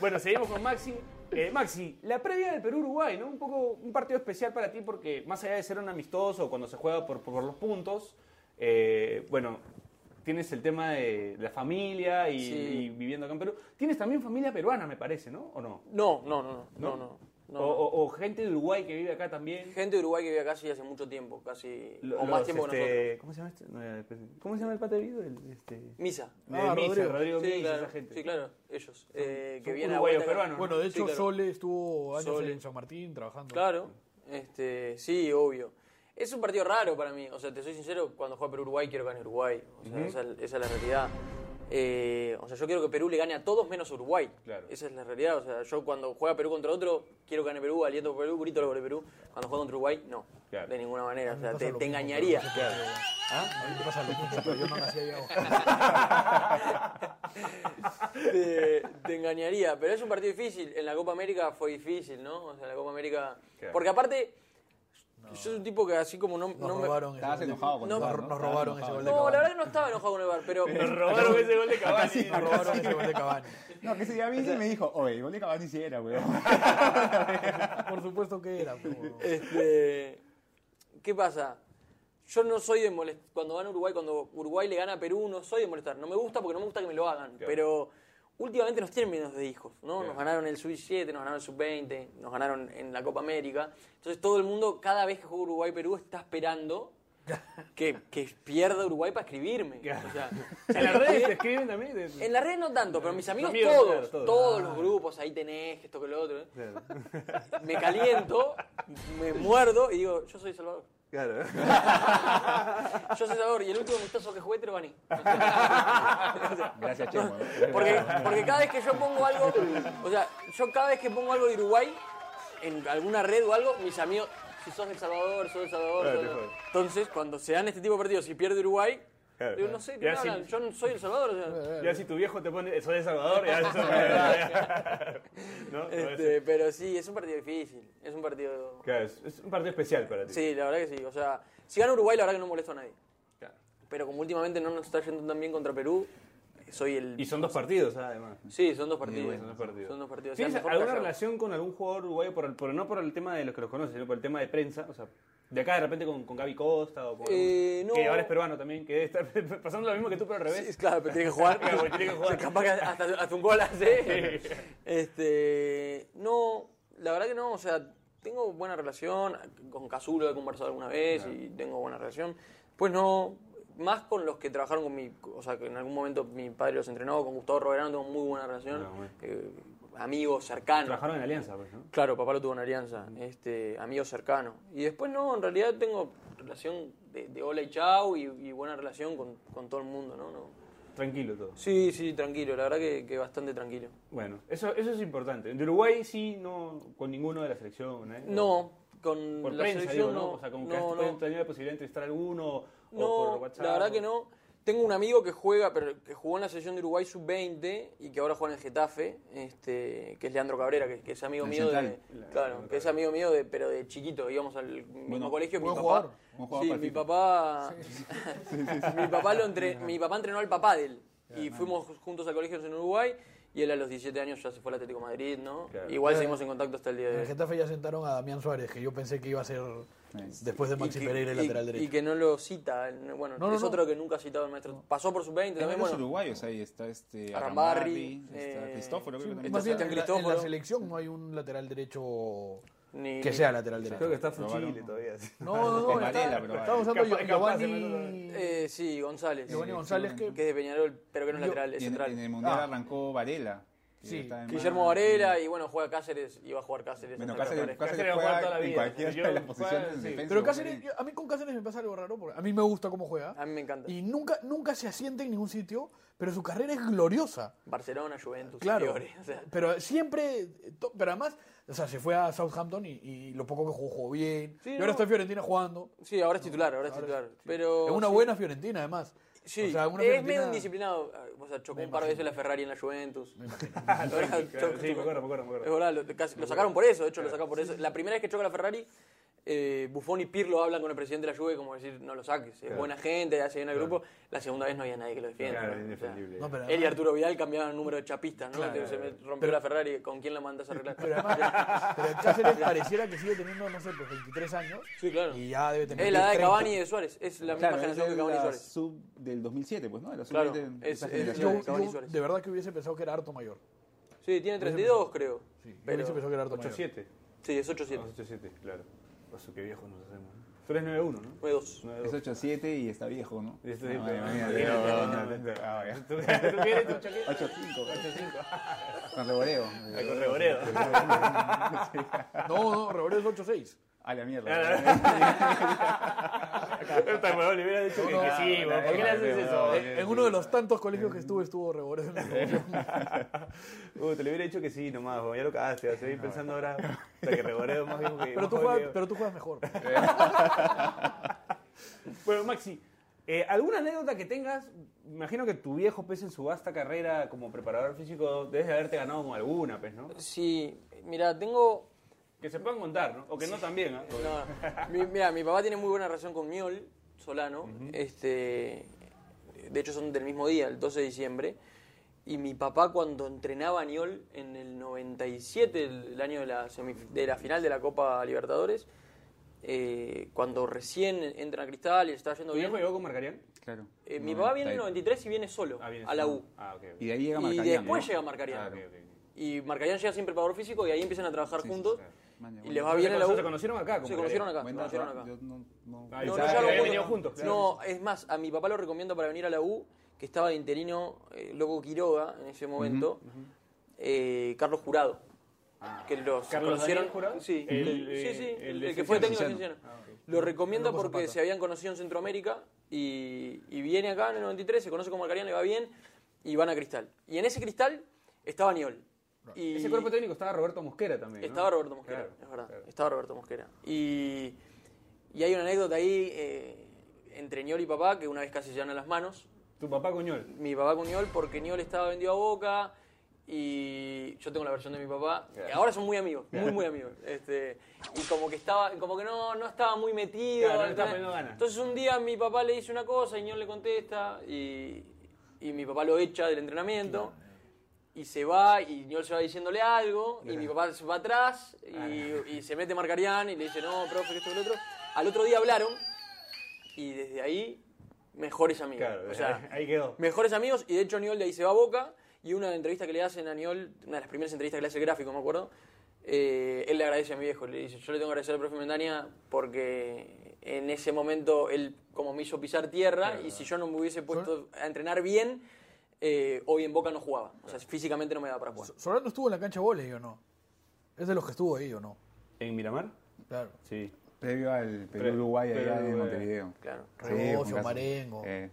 [SPEAKER 3] Bueno, seguimos con Maxi. Eh, Maxi, la previa del Perú-Uruguay, ¿no? Un poco un partido especial para ti porque más allá de ser un amistoso cuando se juega por, por los puntos, eh, bueno, tienes el tema de la familia y,
[SPEAKER 4] Sí.
[SPEAKER 3] y viviendo acá en Perú. Tienes también familia peruana, me parece, ¿no? ¿O no?
[SPEAKER 4] No, no, no, no, no, no. No,
[SPEAKER 3] o,
[SPEAKER 4] no.
[SPEAKER 3] o- o gente de Uruguay que vive acá también.
[SPEAKER 4] Gente de Uruguay que vive acá sí hace mucho tiempo, casi,
[SPEAKER 3] Lo-
[SPEAKER 4] o más
[SPEAKER 3] los,
[SPEAKER 4] tiempo que
[SPEAKER 3] este, ¿Cómo se llama este? No, eh, ¿Cómo se llama el pate de Vido? El, este,
[SPEAKER 4] nosotros. Misa.
[SPEAKER 3] de
[SPEAKER 6] Ah,
[SPEAKER 3] Misa,
[SPEAKER 6] Rodrigo.
[SPEAKER 3] Rodrigo
[SPEAKER 4] Sí,
[SPEAKER 3] Misa,
[SPEAKER 4] claro,
[SPEAKER 3] esa gente.
[SPEAKER 4] sí, claro, ellos. Eh, que
[SPEAKER 3] son
[SPEAKER 4] vienen a
[SPEAKER 3] uruguayos peruanos.
[SPEAKER 6] Bueno, de
[SPEAKER 4] Sí,
[SPEAKER 6] hecho,
[SPEAKER 4] claro.
[SPEAKER 6] Sole estuvo años
[SPEAKER 4] Sole.
[SPEAKER 6] en San Martín trabajando.
[SPEAKER 4] Claro, este, sí, obvio. Es un partido raro para mí, o sea, te soy sincero, cuando juega Perú-Uruguay quiero gane Uruguay, o sea, esa, esa es la realidad. Eh, o sea, yo quiero que Perú le gane a todos menos Uruguay.
[SPEAKER 3] Claro.
[SPEAKER 4] Esa es la realidad, o sea, yo cuando juega Perú contra otro, quiero que gane Perú, aliento por Perú, grito por Perú. Cuando juega contra Uruguay, no,
[SPEAKER 3] Claro.
[SPEAKER 4] de ninguna manera, o sea, te, engañaría.
[SPEAKER 6] pero no sé por qué. A mí me pasa lo mismo, pero yo no nací ahí abajo.
[SPEAKER 4] te, te engañaría. Pero es un partido difícil. En la Copa América fue difícil, ¿no? O sea, la Copa América.
[SPEAKER 3] Claro.
[SPEAKER 4] Porque aparte, Yo soy un tipo que así como no,
[SPEAKER 6] Nos
[SPEAKER 4] no me...
[SPEAKER 6] robaron ese
[SPEAKER 5] Estabas
[SPEAKER 6] gol de-
[SPEAKER 5] enojado con
[SPEAKER 4] No,
[SPEAKER 5] el VAR,
[SPEAKER 6] nos-
[SPEAKER 5] ¿no?
[SPEAKER 6] nos
[SPEAKER 5] Estabas
[SPEAKER 6] robaron ese gol de
[SPEAKER 4] No, la
[SPEAKER 6] Cavani.
[SPEAKER 4] verdad que no estaba enojado con el bar, pero...
[SPEAKER 3] Nos robaron ese gol de Cavani.
[SPEAKER 6] Nos robaron ese gol de Cavani.
[SPEAKER 5] No, que ese día vine y me dijo, oye, el gol de Cavani sí era, weón.
[SPEAKER 6] Por supuesto que era. pero-
[SPEAKER 4] Este, ¿Qué pasa? Yo no soy de molestar. Cuando van a Uruguay, cuando Uruguay le gana a Perú, no soy de molestar. No me gusta porque no me gusta que me lo hagan. Pero últimamente nos tienen menos de hijos, ¿no? Nos ganaron el Sub-17, nos ganaron el Sub-20, nos ganaron en la Copa América. Entonces todo el mundo, cada vez que juega Uruguay-Perú, está esperando que, que pierda Uruguay para escribirme. O sea,
[SPEAKER 3] En las redes te escriben también. de-
[SPEAKER 4] en la red no tanto, pero mis amigos,
[SPEAKER 3] amigos,
[SPEAKER 4] todos,
[SPEAKER 3] claro, todos.
[SPEAKER 4] todos, los grupos, ahí tenés, esto que lo otro. ¿eh? Me caliento, me muerdo y digo, yo soy Salvador.
[SPEAKER 3] Claro.
[SPEAKER 4] Yo soy Salvador y el último amistoso que jugué te lo gané.
[SPEAKER 5] Gracias, Chemo.
[SPEAKER 4] Porque, porque cada vez que yo pongo algo, o sea, yo cada vez que pongo algo de Uruguay en alguna red o algo, mis amigos, si sos del Salvador, sos del Salvador.
[SPEAKER 3] Claro,
[SPEAKER 4] sos. Entonces, cuando se dan este tipo de partidos y pierde Uruguay,
[SPEAKER 3] Claro.
[SPEAKER 4] digo, no sé, ¿qué
[SPEAKER 3] Ya
[SPEAKER 4] me
[SPEAKER 3] si-
[SPEAKER 4] hablan? Yo no soy el Salvador. o sea.
[SPEAKER 3] Ya si tu viejo te pone, soy de Salvador, ya eso ¿No?
[SPEAKER 4] Este, pero sí, es un partido difícil. Es un partido.
[SPEAKER 3] Claro, es, es un partido especial para ti.
[SPEAKER 4] Sí, la verdad que sí. O sea, si gana Uruguay, la verdad que no molesto a nadie.
[SPEAKER 3] Claro.
[SPEAKER 4] Pero como últimamente no nos está yendo tan bien contra Perú, soy el.
[SPEAKER 3] Y son dos partidos, además.
[SPEAKER 4] Sí, son dos partidos.
[SPEAKER 3] Son dos partidos.
[SPEAKER 4] Son dos partidos. O sea,
[SPEAKER 3] ¿Tienes
[SPEAKER 4] mejor
[SPEAKER 3] alguna relación con algún jugador uruguayo, por, el- por- no por el tema de los que los conoces, sino por el tema de prensa? O sea, de acá de repente con, con Gaby Costa o con
[SPEAKER 4] Eh, no.
[SPEAKER 3] que ahora es peruano también, que estar pasando lo mismo que tú, pero al revés.
[SPEAKER 4] Sí, claro, pero tiene que jugar.
[SPEAKER 3] Claro, porque tiene que jugar.
[SPEAKER 4] Capaz que hasta, hasta un gol hace. Este, no, la verdad que no, o sea, tengo buena relación, con Casulo he conversado alguna vez y tengo buena relación. Pues no, más con los que trabajaron con mi, o sea, que en algún momento mi padre los entrenó, con Gustavo Roberano tengo muy buena relación,
[SPEAKER 3] Ah, bueno.
[SPEAKER 4] eh, amigos cercanos.
[SPEAKER 3] Trabajaron en Alianza, pues, ¿no?
[SPEAKER 4] Claro, papá lo tuvo en Alianza, este, amigo cercano. Y después no, en realidad tengo relación de, de hola y chau y, y buena relación con, con todo el mundo, ¿no? no
[SPEAKER 3] Tranquilo todo.
[SPEAKER 4] Sí, sí, tranquilo, la verdad que, que bastante tranquilo.
[SPEAKER 3] Bueno, eso, eso es importante. De Uruguay sí, no, con ninguno de la selección. ¿eh?
[SPEAKER 4] No, con
[SPEAKER 3] Por
[SPEAKER 4] la
[SPEAKER 3] prensa,
[SPEAKER 4] selección
[SPEAKER 3] digo, ¿no?
[SPEAKER 4] no.
[SPEAKER 3] O sea, como que
[SPEAKER 4] no,
[SPEAKER 3] has-
[SPEAKER 4] no.
[SPEAKER 3] tener la posibilidad de entrevistar a alguno
[SPEAKER 4] No,
[SPEAKER 3] por WhatsApp.
[SPEAKER 4] la verdad
[SPEAKER 3] o-
[SPEAKER 4] que no. Tengo un amigo que juega, pero que jugó en la selección de Uruguay sub-20 y que ahora juega en el Getafe, este, que es Leandro Cabrera, que, que es amigo
[SPEAKER 5] En
[SPEAKER 4] mío de, claro, que es amigo mío de, pero de chiquito, íbamos al mismo
[SPEAKER 5] Bueno,
[SPEAKER 4] colegio. Mi papá,
[SPEAKER 6] jugador.
[SPEAKER 4] Sí, mi papá, mi papá lo entre, mi papá entrenó al papá de él y fuimos juntos a colegios en Uruguay y él a los 17 años ya se fue al Atlético de Madrid, ¿no?
[SPEAKER 3] Claro.
[SPEAKER 4] Igual seguimos en contacto hasta el día
[SPEAKER 6] En
[SPEAKER 4] de
[SPEAKER 6] el
[SPEAKER 4] hoy.
[SPEAKER 6] Getafe ya sentaron a Damián Suárez, que yo pensé que iba a ser después de Maxi
[SPEAKER 4] Y que-
[SPEAKER 6] Pereira el
[SPEAKER 4] y-
[SPEAKER 6] lateral
[SPEAKER 4] Y
[SPEAKER 6] derecho.
[SPEAKER 4] que no lo cita. Bueno,
[SPEAKER 6] No, no,
[SPEAKER 4] es
[SPEAKER 6] no.
[SPEAKER 4] otro que nunca ha citado el maestro. Pasó por sus 20
[SPEAKER 5] Hay
[SPEAKER 4] también. Bueno,
[SPEAKER 5] uruguayos ahí, está este
[SPEAKER 4] Arrambarri,
[SPEAKER 5] está
[SPEAKER 4] eh,
[SPEAKER 5] Cristóforo, creo que también.
[SPEAKER 4] Sebastián
[SPEAKER 6] en la, en
[SPEAKER 4] Cristóforo.
[SPEAKER 6] la selección no hay un lateral derecho
[SPEAKER 4] ni-
[SPEAKER 6] que sea lateral derecho.
[SPEAKER 3] Creo que está. Fuchile todavía.
[SPEAKER 6] No, no, no. Está-
[SPEAKER 5] Varela, pero
[SPEAKER 6] Estamos usando Giovanni.
[SPEAKER 4] Eh, sí, González.
[SPEAKER 6] Giovanni González, que
[SPEAKER 4] Que es de Peñarol, pero que no es lateral, es
[SPEAKER 5] Y en,
[SPEAKER 4] central.
[SPEAKER 5] en el Mundial
[SPEAKER 6] Ah.
[SPEAKER 5] arrancó Varela.
[SPEAKER 6] Sí.
[SPEAKER 5] está en
[SPEAKER 4] Guillermo Varela y bueno, juega Cáceres y va a jugar Cáceres.
[SPEAKER 5] Bueno, Cáceres, Cáceres
[SPEAKER 3] Cáceres va a jugar
[SPEAKER 5] juega
[SPEAKER 3] toda la
[SPEAKER 5] en
[SPEAKER 3] vida.
[SPEAKER 5] cualquiera
[SPEAKER 3] Yo-
[SPEAKER 5] de las
[SPEAKER 3] juega-
[SPEAKER 5] posiciones en
[SPEAKER 3] sí.
[SPEAKER 5] defensa.
[SPEAKER 6] Pero Cáceres, a mí con Cáceres me pasa algo raro, porque a mí me gusta cómo juega.
[SPEAKER 4] A mí me encanta.
[SPEAKER 6] Y nunca, nunca se asiente en ningún sitio, pero su carrera es gloriosa.
[SPEAKER 4] Barcelona, Juventus,
[SPEAKER 6] Claro.
[SPEAKER 4] Fiore, o sea,
[SPEAKER 6] Pero siempre, pero además, o sea, se fue a Southampton y, y lo poco que jugó, jugó bien.
[SPEAKER 4] Sí,
[SPEAKER 6] y
[SPEAKER 4] no.
[SPEAKER 6] ahora está en Fiorentina jugando.
[SPEAKER 4] sí, ahora es titular, ahora es titular.
[SPEAKER 6] sí.
[SPEAKER 4] Pero
[SPEAKER 6] es una
[SPEAKER 4] sí.
[SPEAKER 6] buena Fiorentina, además.
[SPEAKER 4] Sí,
[SPEAKER 6] O sea,
[SPEAKER 4] es
[SPEAKER 6] Fiorentina-
[SPEAKER 4] medio indisciplinado. O sea, chocó
[SPEAKER 6] Me
[SPEAKER 4] un par de veces
[SPEAKER 6] imagino.
[SPEAKER 4] la Ferrari en la Juventus.
[SPEAKER 3] Claro,
[SPEAKER 4] choca-
[SPEAKER 3] Sí, me acuerdo, me acuerdo, me
[SPEAKER 4] Es
[SPEAKER 3] acuerdo.
[SPEAKER 4] verdad, lo, casi- lo sacaron por eso, de hecho lo sacaron por eso. La primera vez que choca la Ferrari, eh, Buffon y Pirlo hablan con el presidente de la Juve como decir, no lo saques, es
[SPEAKER 3] Claro.
[SPEAKER 4] buena gente, hace bien al grupo. La segunda vez no había nadie que lo defienda.
[SPEAKER 3] Claro,
[SPEAKER 4] ¿no? O sea,
[SPEAKER 3] indefendible.
[SPEAKER 6] No, pero
[SPEAKER 4] él y Arturo Vidal cambiaban el número de chapistas, ¿no?
[SPEAKER 6] Claro.
[SPEAKER 4] Se me rompió la Ferrari, ¿con quién la mandas a arreglar?
[SPEAKER 6] Pero además, pero Cáceres pareciera que sigue teniendo, no sé, pues 23 años.
[SPEAKER 4] Sí, claro.
[SPEAKER 6] Y ya debe tener
[SPEAKER 4] Es la edad de
[SPEAKER 6] 30.
[SPEAKER 4] Cavani y de Suárez, es la misma generación que Cavani y
[SPEAKER 5] la
[SPEAKER 4] Suárez.
[SPEAKER 5] sub del 2007, pues, ¿no? De la sub
[SPEAKER 4] Claro,
[SPEAKER 5] de
[SPEAKER 4] es- es-
[SPEAKER 5] generación.
[SPEAKER 6] Yo,
[SPEAKER 4] de Cavani y
[SPEAKER 6] yo
[SPEAKER 4] Suárez.
[SPEAKER 6] de verdad que hubiese pensado que era harto mayor.
[SPEAKER 4] Sí, tiene 32 creo.
[SPEAKER 6] Sí,
[SPEAKER 4] Pero-
[SPEAKER 6] hubiese pensado que era harto mayor.
[SPEAKER 3] 8-7.
[SPEAKER 4] Sí, es 8-7.
[SPEAKER 3] 8-7, claro. Oso, qué viejos nos hacemos. Tú eres 9-1, ¿no?
[SPEAKER 4] 9-2.
[SPEAKER 3] 9-2.
[SPEAKER 5] Es 8-7 y está viejo, ¿no?
[SPEAKER 3] Y este
[SPEAKER 5] ah, ya.
[SPEAKER 3] ¿Tú, quieres tu chaqueta?
[SPEAKER 5] 8-5,
[SPEAKER 3] 8-5.
[SPEAKER 5] con reboreo.
[SPEAKER 3] Con reboreo.
[SPEAKER 6] No, no, Reboreo es 8-6.
[SPEAKER 5] A la
[SPEAKER 3] Ah,
[SPEAKER 5] mierda.
[SPEAKER 3] Esta huevón le hubiera dicho que, que sí, ¿por qué le haces eso?
[SPEAKER 6] En, uno de los tantos colegios que estuve, estuvo Reboreo. en la promoción.
[SPEAKER 3] Uh, te le hubiera dicho que sí nomás, ya lo cagaste, vas a seguir pensando ahora hasta que reboreo más viejo que
[SPEAKER 6] Pero tú, juegas, pero tú juegas mejor.
[SPEAKER 3] Bueno, Maxi, eh, ¿alguna anécdota que tengas? Imagino que tu viejo, pese en su vasta carrera como preparador físico, debes de haberte ganado con alguna, pues, ¿no?
[SPEAKER 4] Sí, mira, tengo
[SPEAKER 3] Que se puedan contar, ¿no? O que no también, ¿ah?
[SPEAKER 4] No, mi, mira, mi papá tiene muy buena relación con Miol Solano. este, de hecho, son del mismo día, el 12 de diciembre. Y mi papá, cuando entrenaba a Niol en el 97, el, el año de la, semif- de la final de la Copa Libertadores, eh, cuando recién entra a Cristal y le estaba yendo
[SPEAKER 3] ¿Tu
[SPEAKER 4] bien.
[SPEAKER 3] viejo llegó con Marcarián?
[SPEAKER 5] Claro.
[SPEAKER 4] eh, mi papá viene en el 93 y viene solo
[SPEAKER 3] Ah, viene
[SPEAKER 4] a la. U.
[SPEAKER 3] Ah, ok. ok.
[SPEAKER 5] Y de ahí llega
[SPEAKER 4] Y
[SPEAKER 5] Marcarián,
[SPEAKER 4] después
[SPEAKER 5] ¿no?
[SPEAKER 4] llega Marcarián.
[SPEAKER 3] Ah, ok, ok.
[SPEAKER 4] Y Marcarián llega sin preparador físico y ahí empiezan a trabajar
[SPEAKER 5] Sí, sí,
[SPEAKER 4] juntos.
[SPEAKER 3] claro.
[SPEAKER 5] Maña,
[SPEAKER 4] Y
[SPEAKER 5] bueno.
[SPEAKER 4] les va bien en la U.
[SPEAKER 3] Se conocieron acá.
[SPEAKER 4] Se conocieron acá. Se conocieron acá.
[SPEAKER 5] yo no- no-
[SPEAKER 3] Ah, y
[SPEAKER 4] No,
[SPEAKER 3] sabe
[SPEAKER 4] no,
[SPEAKER 3] que
[SPEAKER 4] ya lo
[SPEAKER 3] habían
[SPEAKER 4] juntos. No, es más, a mi papá lo recomiendo para venir a la U, que estaba de interino eh, Loco Quiroga en ese momento, eh, Carlos Jurado. que los
[SPEAKER 3] Ah. ¿Carlos
[SPEAKER 4] conocieron.
[SPEAKER 3] Jurado?
[SPEAKER 4] Sí,
[SPEAKER 3] El-
[SPEAKER 4] sí,
[SPEAKER 3] eh,
[SPEAKER 4] sí,
[SPEAKER 3] el
[SPEAKER 4] el, que fue técnico de
[SPEAKER 5] Cienciano.
[SPEAKER 4] Cienciano. Lo recomiendo porque se habían conocido en Centroamérica y, y viene acá en el 93, se conoce como Marcarián, le va bien y van a Cristal. Y en ese Cristal estaba Niol. Y
[SPEAKER 3] Ese cuerpo técnico estaba Roberto Mosquera también. ¿no?
[SPEAKER 4] estaba Roberto Mosquera,
[SPEAKER 3] Claro,
[SPEAKER 4] es verdad.
[SPEAKER 3] claro.
[SPEAKER 4] Estaba Roberto Mosquera. Y, y hay una anécdota ahí eh, entre Niol y papá que una vez casi se llevan a las manos.
[SPEAKER 3] Tu papá Coñol.
[SPEAKER 4] Mi papá con Niol porque Niol estaba vendido a Boca y yo tengo la versión de mi papá. Ahora son muy amigos, muy muy amigos. Este, y como que estaba, como que no, no estaba muy metido.
[SPEAKER 3] Claro, no le estaba
[SPEAKER 4] ¿entendés?
[SPEAKER 3] poniendo ganas.
[SPEAKER 4] Entonces un día mi papá le dice una cosa y Niol le contesta y, y mi papá lo echa del entrenamiento. Y se va, y Niol se va diciéndole algo, y mi papá se va atrás, y, y se mete Marcarián, y le dice, no, profe, que esto y lo otro. Al otro día hablaron, y desde ahí, mejores amigos.
[SPEAKER 3] Claro,
[SPEAKER 4] o sea,
[SPEAKER 3] ahí quedó.
[SPEAKER 4] mejores amigos, y de hecho Niol de ahí se va a Boca, y una entrevista que le hacen a Niol, una de las primeras entrevistas que le hace el gráfico, me acuerdo, eh, él le agradece a mi viejo, le dice, yo le tengo que agradecer al profe Mendaña porque en ese momento él como me hizo pisar tierra, y si yo no me hubiese puesto a entrenar bien, eh, hoy en Boca no jugaba. O sea, físicamente no me daba para jugar.
[SPEAKER 6] Solano estuvo en la cancha de volei o no. Es de los que estuvo ahí o no.
[SPEAKER 3] ¿En Miramar?
[SPEAKER 6] Claro.
[SPEAKER 3] Sí.
[SPEAKER 5] Previo al
[SPEAKER 3] Pre-
[SPEAKER 5] Perú-Uruguay allá
[SPEAKER 3] Perú,
[SPEAKER 5] en
[SPEAKER 3] eh,
[SPEAKER 5] Montevideo.
[SPEAKER 4] Claro.
[SPEAKER 5] Caso.
[SPEAKER 6] Marengo.
[SPEAKER 5] Eh,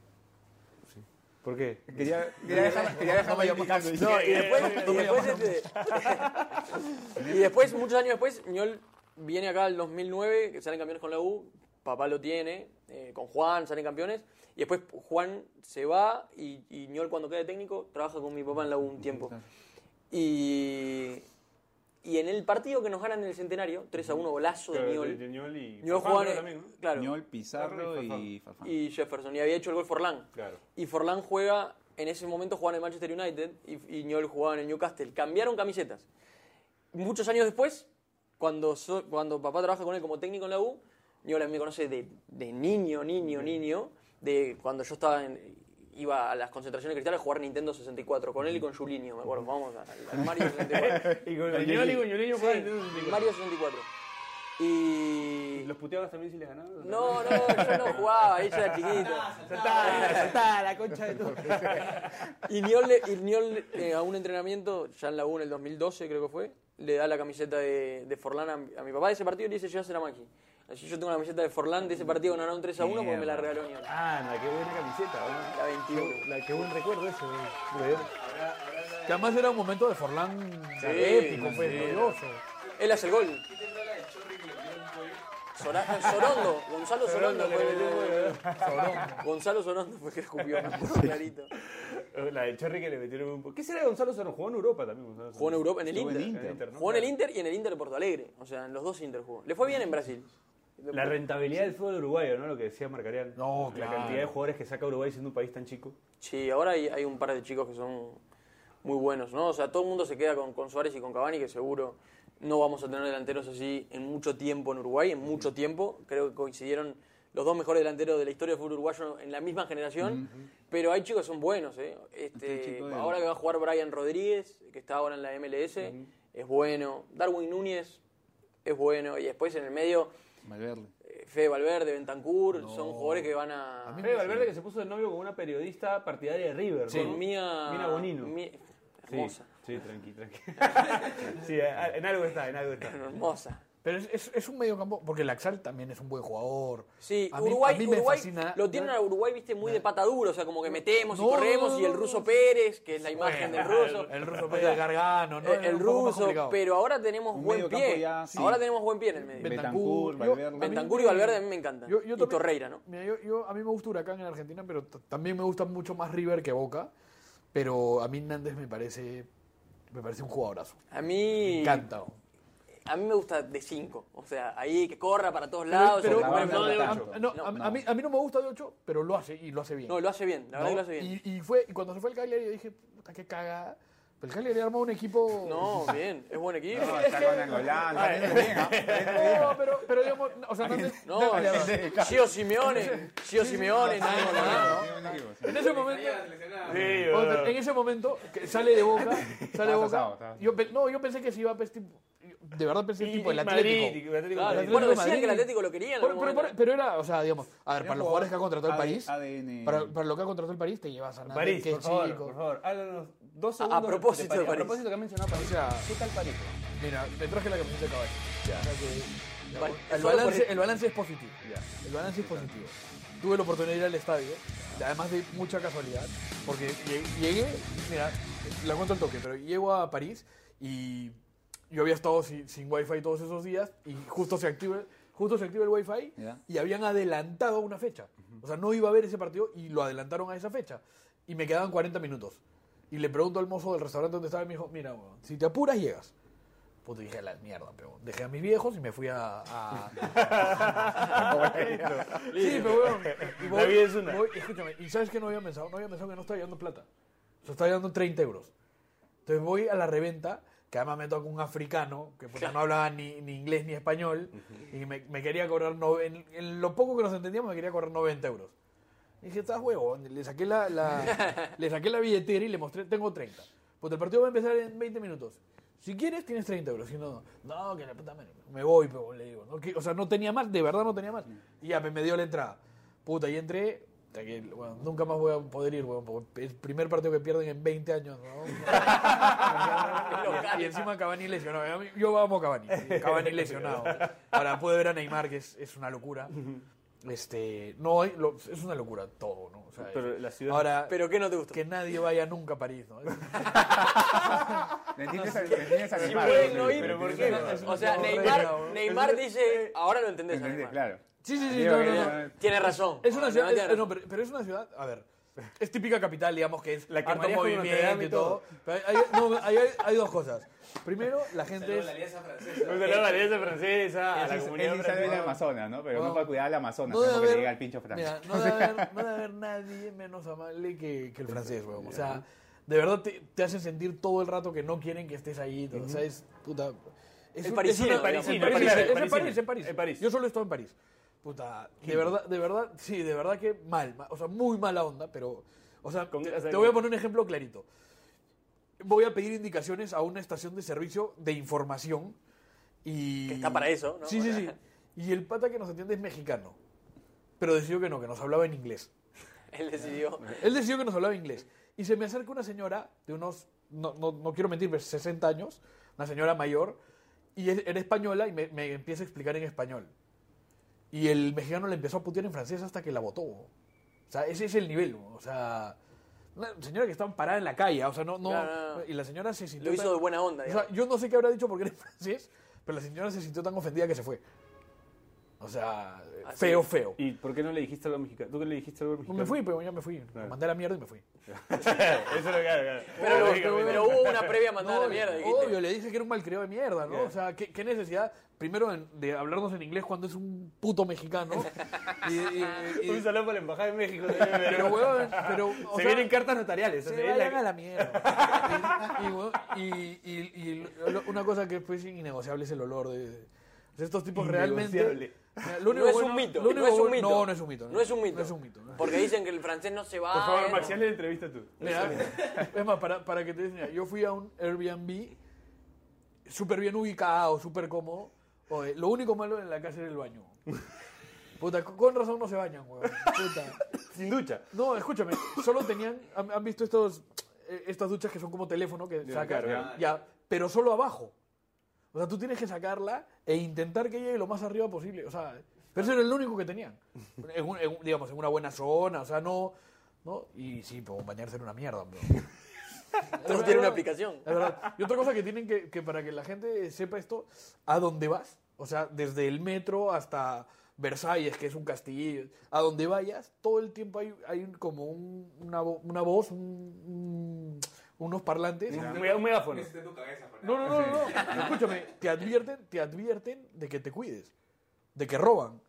[SPEAKER 3] ¿Por qué?
[SPEAKER 5] Quería, quería dejar, quería picando.
[SPEAKER 4] No, y después, y después, este, y después, muchos años después, Ñol viene acá el 2009, que salen campeones con la U, papá lo tiene, eh, con Juan salen campeones, y después Juan se va y, y Ñol cuando queda de técnico trabaja con mi papá en la U un tiempo. Y, y en el partido que nos ganan en el centenario, 3 a 1 golazo de Ñol,
[SPEAKER 3] de Ñol y
[SPEAKER 4] Ñol claro,
[SPEAKER 5] Ñol, Pizarro y Farfán.
[SPEAKER 4] y Jefferson, y había hecho el gol Forlán.
[SPEAKER 3] Claro.
[SPEAKER 4] Y Forlán juega, en ese momento jugaba en el Manchester United y, y Ñol jugaba en el Newcastle. Cambiaron camisetas. Muchos años después, cuando, so- cuando papá trabaja con él como técnico en la U, Ñol a mí me conoce de, de niño, niño, niño, de cuando yo estaba en- iba a las concentraciones cristales a jugar Nintendo 64, con él y con Julinho, me acuerdo, vamos al, Mario 64.
[SPEAKER 3] Y con y
[SPEAKER 4] Sí,
[SPEAKER 3] juegan en Nintendo 64.
[SPEAKER 4] Mario 64. Y...
[SPEAKER 3] ¿Los puteabas también si les ganaban?
[SPEAKER 4] No, no, yo no jugaba, yo era chiquito.
[SPEAKER 3] Saltá, saltá, la concha de tu.
[SPEAKER 4] Y Niol, le- y Niol, eh, a un entrenamiento, ya en la U en el 2012 creo que fue, le da la camiseta de, de Forlán a, mi- a mi papá de ese partido y le dice, llévasela a Maxi. Así yo tengo la camiseta de Forlán de ese partido que ganaron 3 a 1 porque me la regaló Niol.
[SPEAKER 3] Ah, no, qué buena camiseta, ¿no?
[SPEAKER 4] La 21.
[SPEAKER 3] La, qué buen recuerdo eso, güey.
[SPEAKER 6] Que además era un momento de Forlán
[SPEAKER 4] Sí,
[SPEAKER 6] épico, pues,
[SPEAKER 4] sí.
[SPEAKER 6] glorioso.
[SPEAKER 4] Él hace el gol. Sora- Sorondo, Gonzalo Sorondo fue el- Gonzalo Sorondo fue el que escupió, clarito.
[SPEAKER 3] La de Cherry que le metieron un poco. ¿Qué será de Gonzalo Soro? Jugó en Europa también. Gonzalo
[SPEAKER 4] Jugó en. Europa, en el
[SPEAKER 5] en
[SPEAKER 4] Inter. Jugó en el Inter y en el Inter de Porto Alegre. O sea, en los dos Inter jugó. Le fue bien en Brasil.
[SPEAKER 3] La rentabilidad del fútbol uruguayo, ¿no? Lo que decía Marcarián.
[SPEAKER 6] No,
[SPEAKER 3] La cantidad de jugadores que saca Uruguay siendo un país tan chico.
[SPEAKER 4] Sí, ahora hay, hay un par de chicos que son muy buenos, ¿no? O sea, todo el mundo se queda con, con Suárez y con Cavani, que seguro no vamos a tener delanteros así en mucho tiempo en Uruguay, en mucho tiempo. Creo que coincidieron los dos mejores delanteros de la historia del fútbol uruguayo en la misma generación. Pero hay chicos que son buenos, ¿eh? Este,
[SPEAKER 5] Este
[SPEAKER 4] ahora que va a jugar Brian Rodríguez, que está ahora en la MLS, es bueno. Darwin Núñez es bueno. Y después en el medio,
[SPEAKER 5] Valverde.
[SPEAKER 4] eh, Fede Valverde, Bentancur, son jugadores que van a...
[SPEAKER 6] A
[SPEAKER 3] Fede Valverde que se puso de novio con una periodista partidaria de River, ¿no?
[SPEAKER 4] Mía...
[SPEAKER 3] Mina Bonino.
[SPEAKER 4] Mi-
[SPEAKER 3] Sí,
[SPEAKER 4] hermosa.
[SPEAKER 3] Sí, tranqui, tranqui. sí, en algo está, en algo está.
[SPEAKER 4] Hermosa.
[SPEAKER 6] Pero es, es, es un medio campo, porque Laxal también es un buen jugador.
[SPEAKER 4] Sí,
[SPEAKER 6] A mí-
[SPEAKER 4] Uruguay,
[SPEAKER 6] a mí me
[SPEAKER 4] Uruguay
[SPEAKER 6] fascina-
[SPEAKER 4] lo tienen a Uruguay, viste, muy de pata dura, o sea, como que metemos y corremos
[SPEAKER 6] no,
[SPEAKER 4] y el ruso. Pérez, que es la imagen del ruso.
[SPEAKER 6] El ruso
[SPEAKER 4] O
[SPEAKER 6] Pérez
[SPEAKER 4] sea,
[SPEAKER 6] Gargano, ¿no?
[SPEAKER 4] eh, el ruso, pero ahora tenemos
[SPEAKER 5] Un
[SPEAKER 4] buen pie.
[SPEAKER 5] ya, sí.
[SPEAKER 4] Ahora tenemos buen pie en el medio.
[SPEAKER 5] Bentancur, Valverde.
[SPEAKER 4] Bentancur y
[SPEAKER 6] me-
[SPEAKER 4] Valverde a mí me encantan.
[SPEAKER 6] Yo- yo
[SPEAKER 4] y
[SPEAKER 6] también-
[SPEAKER 4] Torreira, ¿no?
[SPEAKER 6] Mira, yo, yo- a mí me gusta Huracán en Argentina, pero también me gusta mucho más River que Boca. Pero a mí Nández me parece, me parece un jugadorazo.
[SPEAKER 4] A
[SPEAKER 6] Me
[SPEAKER 4] mí
[SPEAKER 6] encanta.
[SPEAKER 4] A mí me gusta de 5. O sea, ahí que corra para todos lados.
[SPEAKER 6] Pero- pero-
[SPEAKER 3] no de
[SPEAKER 4] pelota.
[SPEAKER 3] ocho.
[SPEAKER 6] a, no,
[SPEAKER 4] No,
[SPEAKER 6] a- a mí, a mí no me gusta de 8, pero lo hace y lo hace bien.
[SPEAKER 4] No, lo hace bien. La verdad que lo hace bien.
[SPEAKER 6] Y, y fue, y cuando se fue el Cagliari, yo dije, puta, qué cagada. Pero el Cagliari armó un equipo...
[SPEAKER 4] No, bien. Es buen equipo.
[SPEAKER 5] No, está con Angolán, ¿ah?
[SPEAKER 6] No, pero, pero digamos, o sea, no,
[SPEAKER 4] No. Gio Simeone. Gio Simeone. no, no,
[SPEAKER 6] en ese momento, en ese momento, sale de boca, sale de boca. Yo, no, yo pensé que se iba a pues, de verdad pensé
[SPEAKER 3] Y-
[SPEAKER 6] tipo el Atlético.
[SPEAKER 3] Madrid, y el Atlético
[SPEAKER 4] Claro,
[SPEAKER 3] de Madrid.
[SPEAKER 4] bueno,
[SPEAKER 6] de
[SPEAKER 4] decían
[SPEAKER 6] Madrid.
[SPEAKER 4] que el Atlético lo quería en
[SPEAKER 6] Pero, era, o sea, digamos, a ver, para los jugadores que ha contratado el París, para, para lo que ha contratado el París, te llevas a Hernández,
[SPEAKER 3] París,
[SPEAKER 6] que
[SPEAKER 3] por favor, por favor. Háblanos dos
[SPEAKER 4] A-
[SPEAKER 3] segundos.
[SPEAKER 4] a propósito de
[SPEAKER 3] A
[SPEAKER 4] París.
[SPEAKER 3] propósito que ha mencionado París.
[SPEAKER 6] O sea,
[SPEAKER 3] ¿Qué tal París?
[SPEAKER 6] Mira, me traje la camiseta de caballo. O sea, que-
[SPEAKER 4] Vale,
[SPEAKER 6] el, balance,
[SPEAKER 4] el-
[SPEAKER 6] balance es positivo. El balance es positivo. Tuve la oportunidad de ir al estadio, además de mucha casualidad, porque lle- llegué, mira, la cuento al toque, pero llego a París y yo había estado sin, sin wifi todos esos días y justo se activa, justo se activa el wifi
[SPEAKER 5] Ya.
[SPEAKER 6] y habían adelantado una fecha. O sea, no iba a ver ese partido y lo adelantaron a esa fecha. Y me quedaban 40 minutos. Y le pregunto al mozo del restaurante donde estaba y me dijo, mira, weón, si te apuras llegas. Puta, dije, la mierda, pero dejé a mis viejos y me fui a... a- sí, pero weón, y
[SPEAKER 3] una.
[SPEAKER 6] voy- escúchame, ¿y sabes qué no había pensado? No había pensado que no estaba llevando plata. O sea, estaba llevando 30 euros. Entonces voy a la reventa, que además me toca un africano, que puta, no hablaba ni, ni inglés ni español, y me, me quería cobrar, no- en, en lo poco que nos entendíamos, me quería cobrar 90 euros. Y dije, estás huevón. Le saqué la, la- le saqué la billetera y le mostré, tengo 30. Pues el partido va a empezar en 20 minutos. Si quieres, tienes 30 euros. Si no, no, que la puta madre. Me voy, pero le digo. ¿no? Que- o sea, no tenía más, de verdad no tenía más. Y ya me, me dio la entrada. Puta, y entré. puta, que, bueno, nunca más voy a poder ir, weón, porque el primer partido que pierden en 20 años, ¿no? y, y encima Cavani lesionado. Mí- Yo amo a Cavani. Cavani lesionado. Ahora pude ver a Neymar, que es, es una locura. Este, no, hay- lo- es una locura todo, ¿no? O sea,
[SPEAKER 3] Pero la ciudad-
[SPEAKER 6] Ahora,
[SPEAKER 4] ¿Pero qué no te gustó?
[SPEAKER 6] que nadie vaya nunca a París, ¿no?
[SPEAKER 5] ¿Me entiendes? ¿Me entiendes?
[SPEAKER 4] Si
[SPEAKER 5] Neymar?
[SPEAKER 4] no ir,
[SPEAKER 5] pero
[SPEAKER 4] ¿por
[SPEAKER 5] ¿por
[SPEAKER 4] qué? O sea, Neymar. Neymar dice, ahora lo entendés. a
[SPEAKER 5] ¿Entendés?
[SPEAKER 4] Neymar.
[SPEAKER 5] Claro.
[SPEAKER 6] Sí, sí, sí,
[SPEAKER 5] Digo,
[SPEAKER 6] no, no,
[SPEAKER 5] eh,
[SPEAKER 6] no.
[SPEAKER 4] Tiene razón.
[SPEAKER 6] Es una ciudad, es- no, pero, pero es una ciudad, a ver, es típica capital, digamos que es
[SPEAKER 3] La que
[SPEAKER 6] harto movimiento y todo.
[SPEAKER 3] todo.
[SPEAKER 6] Pero hay, no, hay, hay- dos cosas. Primero, la gente
[SPEAKER 8] Saludos
[SPEAKER 6] es...
[SPEAKER 8] a la alianza francesa.
[SPEAKER 3] Un saludo a la alianza francesa, a la comunidad
[SPEAKER 5] él sí sabe el
[SPEAKER 3] francesa.
[SPEAKER 5] Amazonas, ¿no? Pero
[SPEAKER 6] No.
[SPEAKER 5] no para cuidar al Amazonas,
[SPEAKER 6] No
[SPEAKER 5] no porque
[SPEAKER 6] haber,
[SPEAKER 5] llega el pincho francés.
[SPEAKER 6] mira, no debe haber, no debe haber nadie menos amable que, que el francés, weón. O sea, de verdad te, te hacen sentir todo el rato que no quieren que estés ahí. todo. O sea, es puta... Es
[SPEAKER 4] El parisino,
[SPEAKER 6] es una-
[SPEAKER 4] el parisino,
[SPEAKER 6] es París, en París.
[SPEAKER 3] En París.
[SPEAKER 6] Yo solo he estado en París. Puta, de verdad, de verdad, sí, de verdad que mal, ma- o sea, muy mala onda, pero, o sea,
[SPEAKER 3] Con-
[SPEAKER 6] te,
[SPEAKER 3] o sea,
[SPEAKER 6] te voy a poner un ejemplo clarito. Voy a pedir indicaciones a una estación de servicio de información y...
[SPEAKER 4] Que está para eso, ¿no?
[SPEAKER 6] Sí, sí, sí. Y el pata que nos atiende es mexicano, pero decidió que no, que nos hablaba en inglés.
[SPEAKER 4] Él decidió.
[SPEAKER 6] Él decidió que nos hablaba inglés. Y se me acerca una señora de unos, no, no, no quiero mentir, 60 años, una señora mayor, y era española y me, me empieza a explicar en español. Y el mexicano le empezó a putear en francés hasta que la votó. O sea, ese es el nivel. O sea, una señora que estaba parada en la calle. O sea, no, no,
[SPEAKER 4] no, no.
[SPEAKER 6] Y la señora se sintió.
[SPEAKER 4] Lo hizo
[SPEAKER 6] tan-
[SPEAKER 4] de buena onda,
[SPEAKER 6] O sea, yo no sé qué habrá dicho porque era en francés, pero la señora se sintió tan ofendida que se fue. O sea, Feo, feo.
[SPEAKER 3] ¿Y por qué no le dijiste algo mexicano? ¿Tú qué le dijiste algo
[SPEAKER 6] Pues
[SPEAKER 3] mexicano?
[SPEAKER 6] me fui, pero ya me fui.
[SPEAKER 3] Claro.
[SPEAKER 6] Mandé a la mierda y me fui.
[SPEAKER 3] Eso es lo que claro,
[SPEAKER 4] Pero, lo-
[SPEAKER 3] Lógicamente.
[SPEAKER 4] pero hubo una previa mandada a la
[SPEAKER 6] No,
[SPEAKER 4] mierda, dijiste.
[SPEAKER 6] Obvio, le dije que era un malcriado de mierda, ¿no?
[SPEAKER 3] Yeah.
[SPEAKER 6] O sea, ¿qué, qué necesidad, primero, en- de hablarnos en inglés cuando es un puto mexicano? y, y- y-
[SPEAKER 3] Un saludo para la Embajada de México.
[SPEAKER 6] pero, weón, pero, o
[SPEAKER 3] se
[SPEAKER 6] sea,
[SPEAKER 3] vienen cartas notariales. o
[SPEAKER 6] se vayan
[SPEAKER 3] la-
[SPEAKER 6] a la mierda. y, y, weón, y- y- y lo- una cosa que es pues, innegociable es el olor de... o sea, estos tipos realmente... Lo único
[SPEAKER 4] No es
[SPEAKER 6] bueno-
[SPEAKER 4] un mito.
[SPEAKER 6] lo único
[SPEAKER 4] No es un mito.
[SPEAKER 6] No, no es un mito.
[SPEAKER 4] No es un mito.
[SPEAKER 6] No es un mito. no.
[SPEAKER 4] Porque dicen que el francés no se va.
[SPEAKER 3] Por favor, hazle la entrevista tú.
[SPEAKER 6] Mira, es más, para, para que te idea, yo fui a un Airbnb súper bien ubicado, súper cómodo. Oye, lo único malo en la casa era el baño. Puta, con- razón no se bañan, weón. Puta.
[SPEAKER 3] Sin ducha.
[SPEAKER 6] No, escúchame, solo tenían, han, han visto estos, eh, estas duchas que son como teléfono que
[SPEAKER 3] Ya, claro,
[SPEAKER 6] ya, pero solo abajo. O sea, tú tienes que sacarla e intentar que llegue lo más arriba posible. O sea, pero eso era el único que tenían. En un- en digamos, en una buena zona, o sea, no... ¿no? Y sí, pues bañarse era una mierda.
[SPEAKER 4] Todo tiene una aplicación.
[SPEAKER 6] Verdad. Y otra cosa que tienen que, que para que la gente sepa esto, ¿a dónde vas? O sea, desde el metro hasta Versalles, que es un castillo, a donde vayas, todo el tiempo hay, hay como un- una, una voz, un- unos parlantes.
[SPEAKER 3] Un, mega- un megáfono.
[SPEAKER 8] Fernando.
[SPEAKER 6] No, no, no, no, no. Escúchame, te advierten, te advierten de que te cuides, de que roban.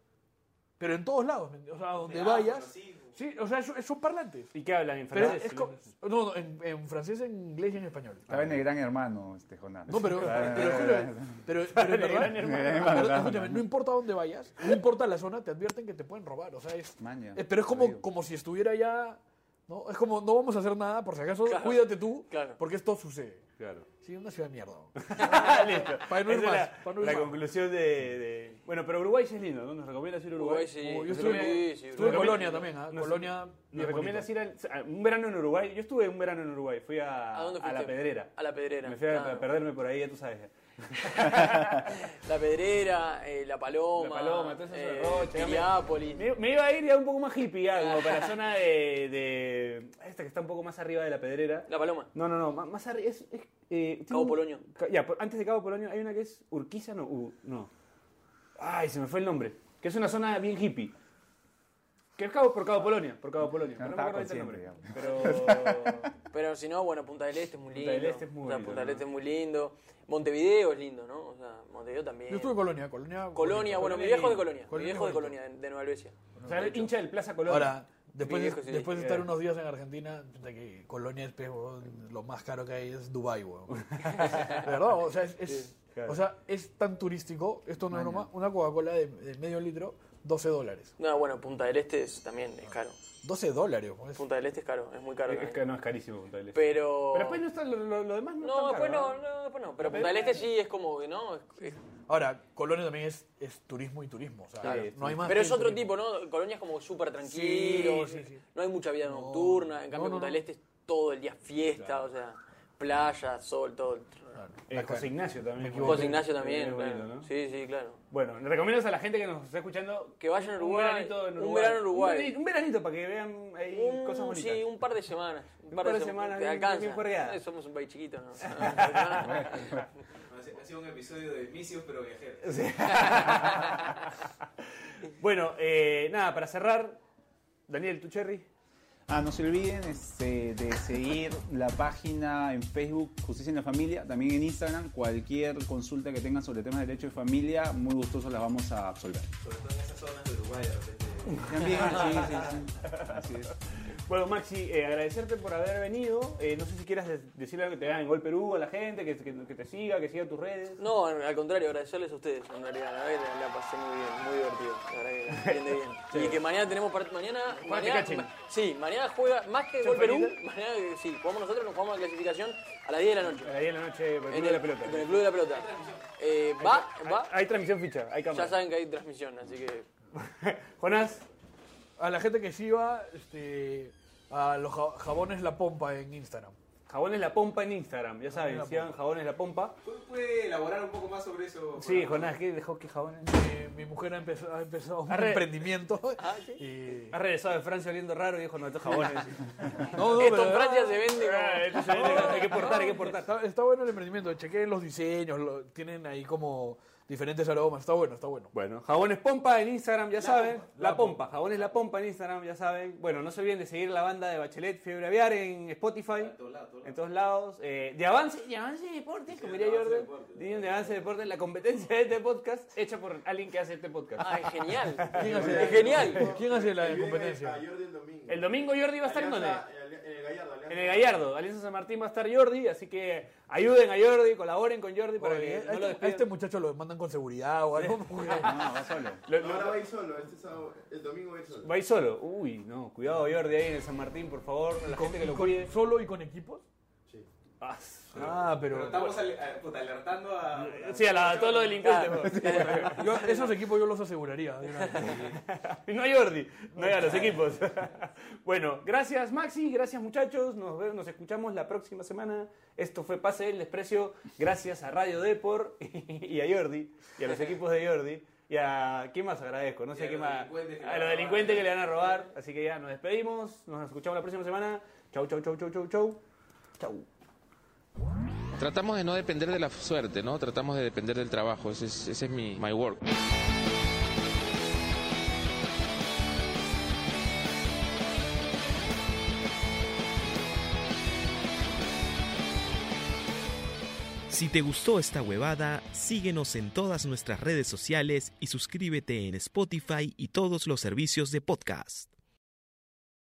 [SPEAKER 6] Pero en todos lados, ¿me- o sea, donde
[SPEAKER 8] Megáfono,
[SPEAKER 6] vayas.
[SPEAKER 8] sí.
[SPEAKER 6] Sí, o sea, eso- son parlantes.
[SPEAKER 3] ¿Y qué hablan en francés?
[SPEAKER 6] es no, no, en, en francés, en inglés y en español.
[SPEAKER 5] Estaba en el gran hermano, este Jonás.
[SPEAKER 6] No, pero,
[SPEAKER 5] Ah,
[SPEAKER 6] pero, escúchame, pero, pero en verdad,
[SPEAKER 3] gran hermano.
[SPEAKER 5] Gran
[SPEAKER 6] pero
[SPEAKER 5] hermano.
[SPEAKER 6] escúchame, no importa dónde vayas, no importa la zona, te advierten que te pueden robar. O sea, es,
[SPEAKER 5] Maña.
[SPEAKER 6] es- pero es como, como si estuviera ya, ¿no? Es como, no vamos a hacer nada, por si acaso,
[SPEAKER 4] Claro.
[SPEAKER 6] cuídate tú,
[SPEAKER 4] Claro.
[SPEAKER 6] porque esto sucede.
[SPEAKER 3] Claro.
[SPEAKER 6] Sí, una ciudad de mierda. ¿no?
[SPEAKER 3] Listo.
[SPEAKER 6] Para no ir más,
[SPEAKER 3] la,
[SPEAKER 6] para no ir
[SPEAKER 3] la
[SPEAKER 6] más.
[SPEAKER 3] conclusión de, de- Bueno, pero Uruguay sí es lindo, ¿no? ¿Nos recomiendas ir a Uruguay?
[SPEAKER 4] Uruguay sí.
[SPEAKER 6] Yo estuve,
[SPEAKER 4] Sí, sí,
[SPEAKER 6] estuve en. Colonia también, ¿ah?
[SPEAKER 3] Nos-
[SPEAKER 6] Colonia.
[SPEAKER 3] ¿Nos recomiendas
[SPEAKER 6] bonito.
[SPEAKER 3] ir a un verano en Uruguay? Yo estuve un verano en Uruguay, fui a,
[SPEAKER 4] ¿A dónde
[SPEAKER 3] a la? Pedrera.
[SPEAKER 4] A la Pedrera.
[SPEAKER 3] Me fui a, a perderme por ahí, ya tú sabes.
[SPEAKER 4] La Pedrera, eh, La Paloma,
[SPEAKER 3] La Paloma, todo eso es
[SPEAKER 4] eh,
[SPEAKER 3] me- iba a ir ya un poco más hippie, como para la zona de, de- Esta que está un poco más arriba de la Pedrera.
[SPEAKER 4] La Paloma.
[SPEAKER 3] No, no, no, más, arriba. Es, es, eh,
[SPEAKER 4] Cabo
[SPEAKER 3] un-
[SPEAKER 4] Polonio.
[SPEAKER 3] Ya, antes de Cabo Polonio hay una que es Urquiza, no, U- no. Ay, se me fue el nombre. Que es una zona bien hippie. Que es Cabo, por Cabo Polonia, por Cabo Polonia.
[SPEAKER 5] No
[SPEAKER 3] No, me el nombre. Pero...
[SPEAKER 4] Pero si no, bueno, Punta del Este es muy
[SPEAKER 3] Punta
[SPEAKER 4] lindo.
[SPEAKER 3] del Este es muy
[SPEAKER 4] O sea,
[SPEAKER 3] lindo,
[SPEAKER 4] Punta del
[SPEAKER 3] ¿no?
[SPEAKER 4] Este es muy lindo. Montevideo es lindo, ¿no? O sea, Montevideo también.
[SPEAKER 6] Yo estuve en Colonia, Colonia.
[SPEAKER 4] Colonia, bueno, mi viejo de Colonia. Mi viejo de. Colonia, de, Nueva Helvecia.
[SPEAKER 3] O sea, eres hincha del Plaza Colonia.
[SPEAKER 6] Ahora, después,
[SPEAKER 4] viejo sí.
[SPEAKER 6] después de estar unos días en Argentina, que Colonia es, lo más caro que hay es Dubai, weón. De verdad, o sea, es, es-
[SPEAKER 3] claro.
[SPEAKER 6] o sea, es tan turístico, esto no es broma, una Coca-Cola de, de medio litro, 12 dólares.
[SPEAKER 4] No, bueno, Punta del Este es, también es caro.
[SPEAKER 6] 12 dólares, weón. es-
[SPEAKER 4] Punta del Este es caro, es muy caro.
[SPEAKER 3] Es
[SPEAKER 4] también.
[SPEAKER 3] que no, es carísimo Punta del Este.
[SPEAKER 4] Pero.
[SPEAKER 3] Pero después no está, lo, lo- lo demás no,
[SPEAKER 4] No,
[SPEAKER 3] está caro,
[SPEAKER 4] no,
[SPEAKER 3] ¿no?
[SPEAKER 4] no, después no. Pero Punta del Este sí es como que no. es- es-
[SPEAKER 6] Ahora, Colonia también es, es turismo y turismo, o sea,
[SPEAKER 3] Claro,
[SPEAKER 6] no hay más.
[SPEAKER 4] Pero es otro
[SPEAKER 6] turismo.
[SPEAKER 4] tipo, ¿no? Colonia es como súper tranquilo.
[SPEAKER 6] Sí, sí, sí.
[SPEAKER 4] No hay mucha vida nocturna. En cambio,
[SPEAKER 6] no, no,
[SPEAKER 4] Punta del Este es todo el día fiesta, o sea, playa, sol, todo. el-
[SPEAKER 3] Eh, José Ignacio también.
[SPEAKER 4] José Ignacio también,
[SPEAKER 3] bonito. ¿no?
[SPEAKER 4] Sí, sí, claro.
[SPEAKER 3] Bueno, le recomiendo a la gente que nos está escuchando
[SPEAKER 4] Que vayan a
[SPEAKER 3] un
[SPEAKER 4] Uruguay,
[SPEAKER 3] veranito en
[SPEAKER 4] un
[SPEAKER 3] Uruguay.
[SPEAKER 4] verano en Uruguay.
[SPEAKER 3] Un veranito, un veranito para que vean ahí
[SPEAKER 4] Un-
[SPEAKER 3] cosas bonitas.
[SPEAKER 4] Sí, un par de semanas. Un
[SPEAKER 3] par de semanas
[SPEAKER 4] Te alcanza. Eh, Somos un país chiquito, ¿no?
[SPEAKER 8] Ha sido- un episodio de vicios pero viajeros.
[SPEAKER 3] Bueno, eh, nada, para cerrar, Daniel, tu cherry.
[SPEAKER 5] Ah, no se olviden este, de seguir la página en Facebook Justicia en la Familia, también en Instagram. Cualquier consulta que tengan sobre temas de derecho de familia, muy gustosos las vamos a absolver.
[SPEAKER 8] Sobre todo en esas zonas de Uruguay, de repente.
[SPEAKER 5] También, sí, sí, sí. Así es.
[SPEAKER 3] Bueno, Maxi, eh, agradecerte por haber venido. Eh, no sé si quieras de- decirle algo que te vean en Gol Perú a la gente, que, que- que te siga, que siga tus redes.
[SPEAKER 4] No, al contrario, agradecerles a ustedes. En realidad, la verdad que la, la pasé muy bien, muy divertido. La verdad que bien de bien. Y que mañana tenemos part- mañana, mañana ma- sí, mañana juega más que Gol Perú. Mañana sí, jugamos nosotros, nos jugamos la clasificación a las 10 de la noche.
[SPEAKER 3] A las 10 de la noche, por el
[SPEAKER 4] En
[SPEAKER 3] Club de la Pelota.
[SPEAKER 4] Con el Club de la Pelota. Eh, va, va.
[SPEAKER 3] Hay, hay transmisión ficha, hay
[SPEAKER 4] Ya
[SPEAKER 3] cámara.
[SPEAKER 4] saben que hay transmisión, así que
[SPEAKER 3] Jonás,
[SPEAKER 6] A la gente que siga, este, a los ja- jabones La Pompa en Instagram.
[SPEAKER 3] Jabones La Pompa en Instagram, ya saben,
[SPEAKER 6] La
[SPEAKER 3] sigan Jabones La Pompa.
[SPEAKER 8] ¿Puede- ¿Puede elaborar un poco más sobre eso?
[SPEAKER 3] Sí, Jonás, ¿qué dejó que Jabones?
[SPEAKER 6] Eh, mi mujer ha empezado, ha empezado un
[SPEAKER 3] Arre.
[SPEAKER 6] emprendimiento.
[SPEAKER 4] Ah, ¿sí?
[SPEAKER 6] y-
[SPEAKER 3] Ha regresado de Francia oliendo raro y dijo, no, estos jabones.
[SPEAKER 6] No, no,
[SPEAKER 4] esto
[SPEAKER 6] pero-
[SPEAKER 4] en Francia se vende
[SPEAKER 3] Ah, esto se vende, hay que portar, hay que portar.
[SPEAKER 6] Está, está bueno el emprendimiento. Chequeen los diseños. lo- tienen ahí como diferentes aromas. Está bueno, está bueno.
[SPEAKER 3] Bueno, Jabones Pompa en Instagram, ya saben. La Pompa, Jabones La Pompa en Instagram, ya saben. Bueno, no se olviden de seguir la banda de Bachelet Fiebre Aviar en Spotify. En todos lados. Eh, de avance, de avance de deportes, como diría
[SPEAKER 8] de avance de
[SPEAKER 3] Jordan. de avance de deportes la competencia de este podcast hecha por alguien que hace este podcast.
[SPEAKER 4] Ah, es genial.
[SPEAKER 6] ¿Quién hace,
[SPEAKER 4] Es genial.
[SPEAKER 6] ¿Quién hace la competencia?
[SPEAKER 9] a Jordi el domingo.
[SPEAKER 3] El domingo Jordi va a estar en donde?
[SPEAKER 9] En el Gallardo. Alianza.
[SPEAKER 3] En el Gallardo, Alianza San Martín va a estar Jordi, así que ayuden a Jordi, colaboren con Jordi para
[SPEAKER 6] Oye,
[SPEAKER 3] que
[SPEAKER 6] a,
[SPEAKER 3] no lo
[SPEAKER 6] este, a este muchacho lo mandan con seguridad o algo.
[SPEAKER 5] No, va solo.
[SPEAKER 3] Lo-
[SPEAKER 9] No,
[SPEAKER 3] lo-
[SPEAKER 9] ahora va a ir solo. Este sábado, el domingo va a ir solo.
[SPEAKER 3] Va a ir solo. Uy, no, cuidado Jordi ahí en el San Martín, por favor, la gente que lo
[SPEAKER 6] Con-
[SPEAKER 3] cuide.
[SPEAKER 6] ¿Solo y con equipos?
[SPEAKER 3] Ah,
[SPEAKER 6] Ah,
[SPEAKER 8] Pero
[SPEAKER 6] pero...
[SPEAKER 8] estamos a- puta, alertando a...
[SPEAKER 3] Sí, a, la- a todos los delincuentes.
[SPEAKER 6] Yo, esos equipos yo los aseguraría.
[SPEAKER 3] No hay Jordi, no hay a los equipos. bueno, gracias Maxi, gracias muchachos. Nos vemos, nos escuchamos la próxima semana. Esto fue Pase del Desprecio. Gracias a Radio Depor y a Jordi y a los equipos de Jordi. Y a quién más agradezco, no sé qué más. A los delincuentes que le van a robar. Así que ya nos despedimos. Nos escuchamos la próxima semana. Chau, chau, chau, chau, chau, chau. Chau.
[SPEAKER 1] Tratamos de no depender de la suerte, ¿no? Tratamos de depender del trabajo. Ese es, mi my work.
[SPEAKER 2] Si te gustó esta huevada, síguenos en todas nuestras redes sociales y suscríbete en Spotify y todos los servicios de podcast.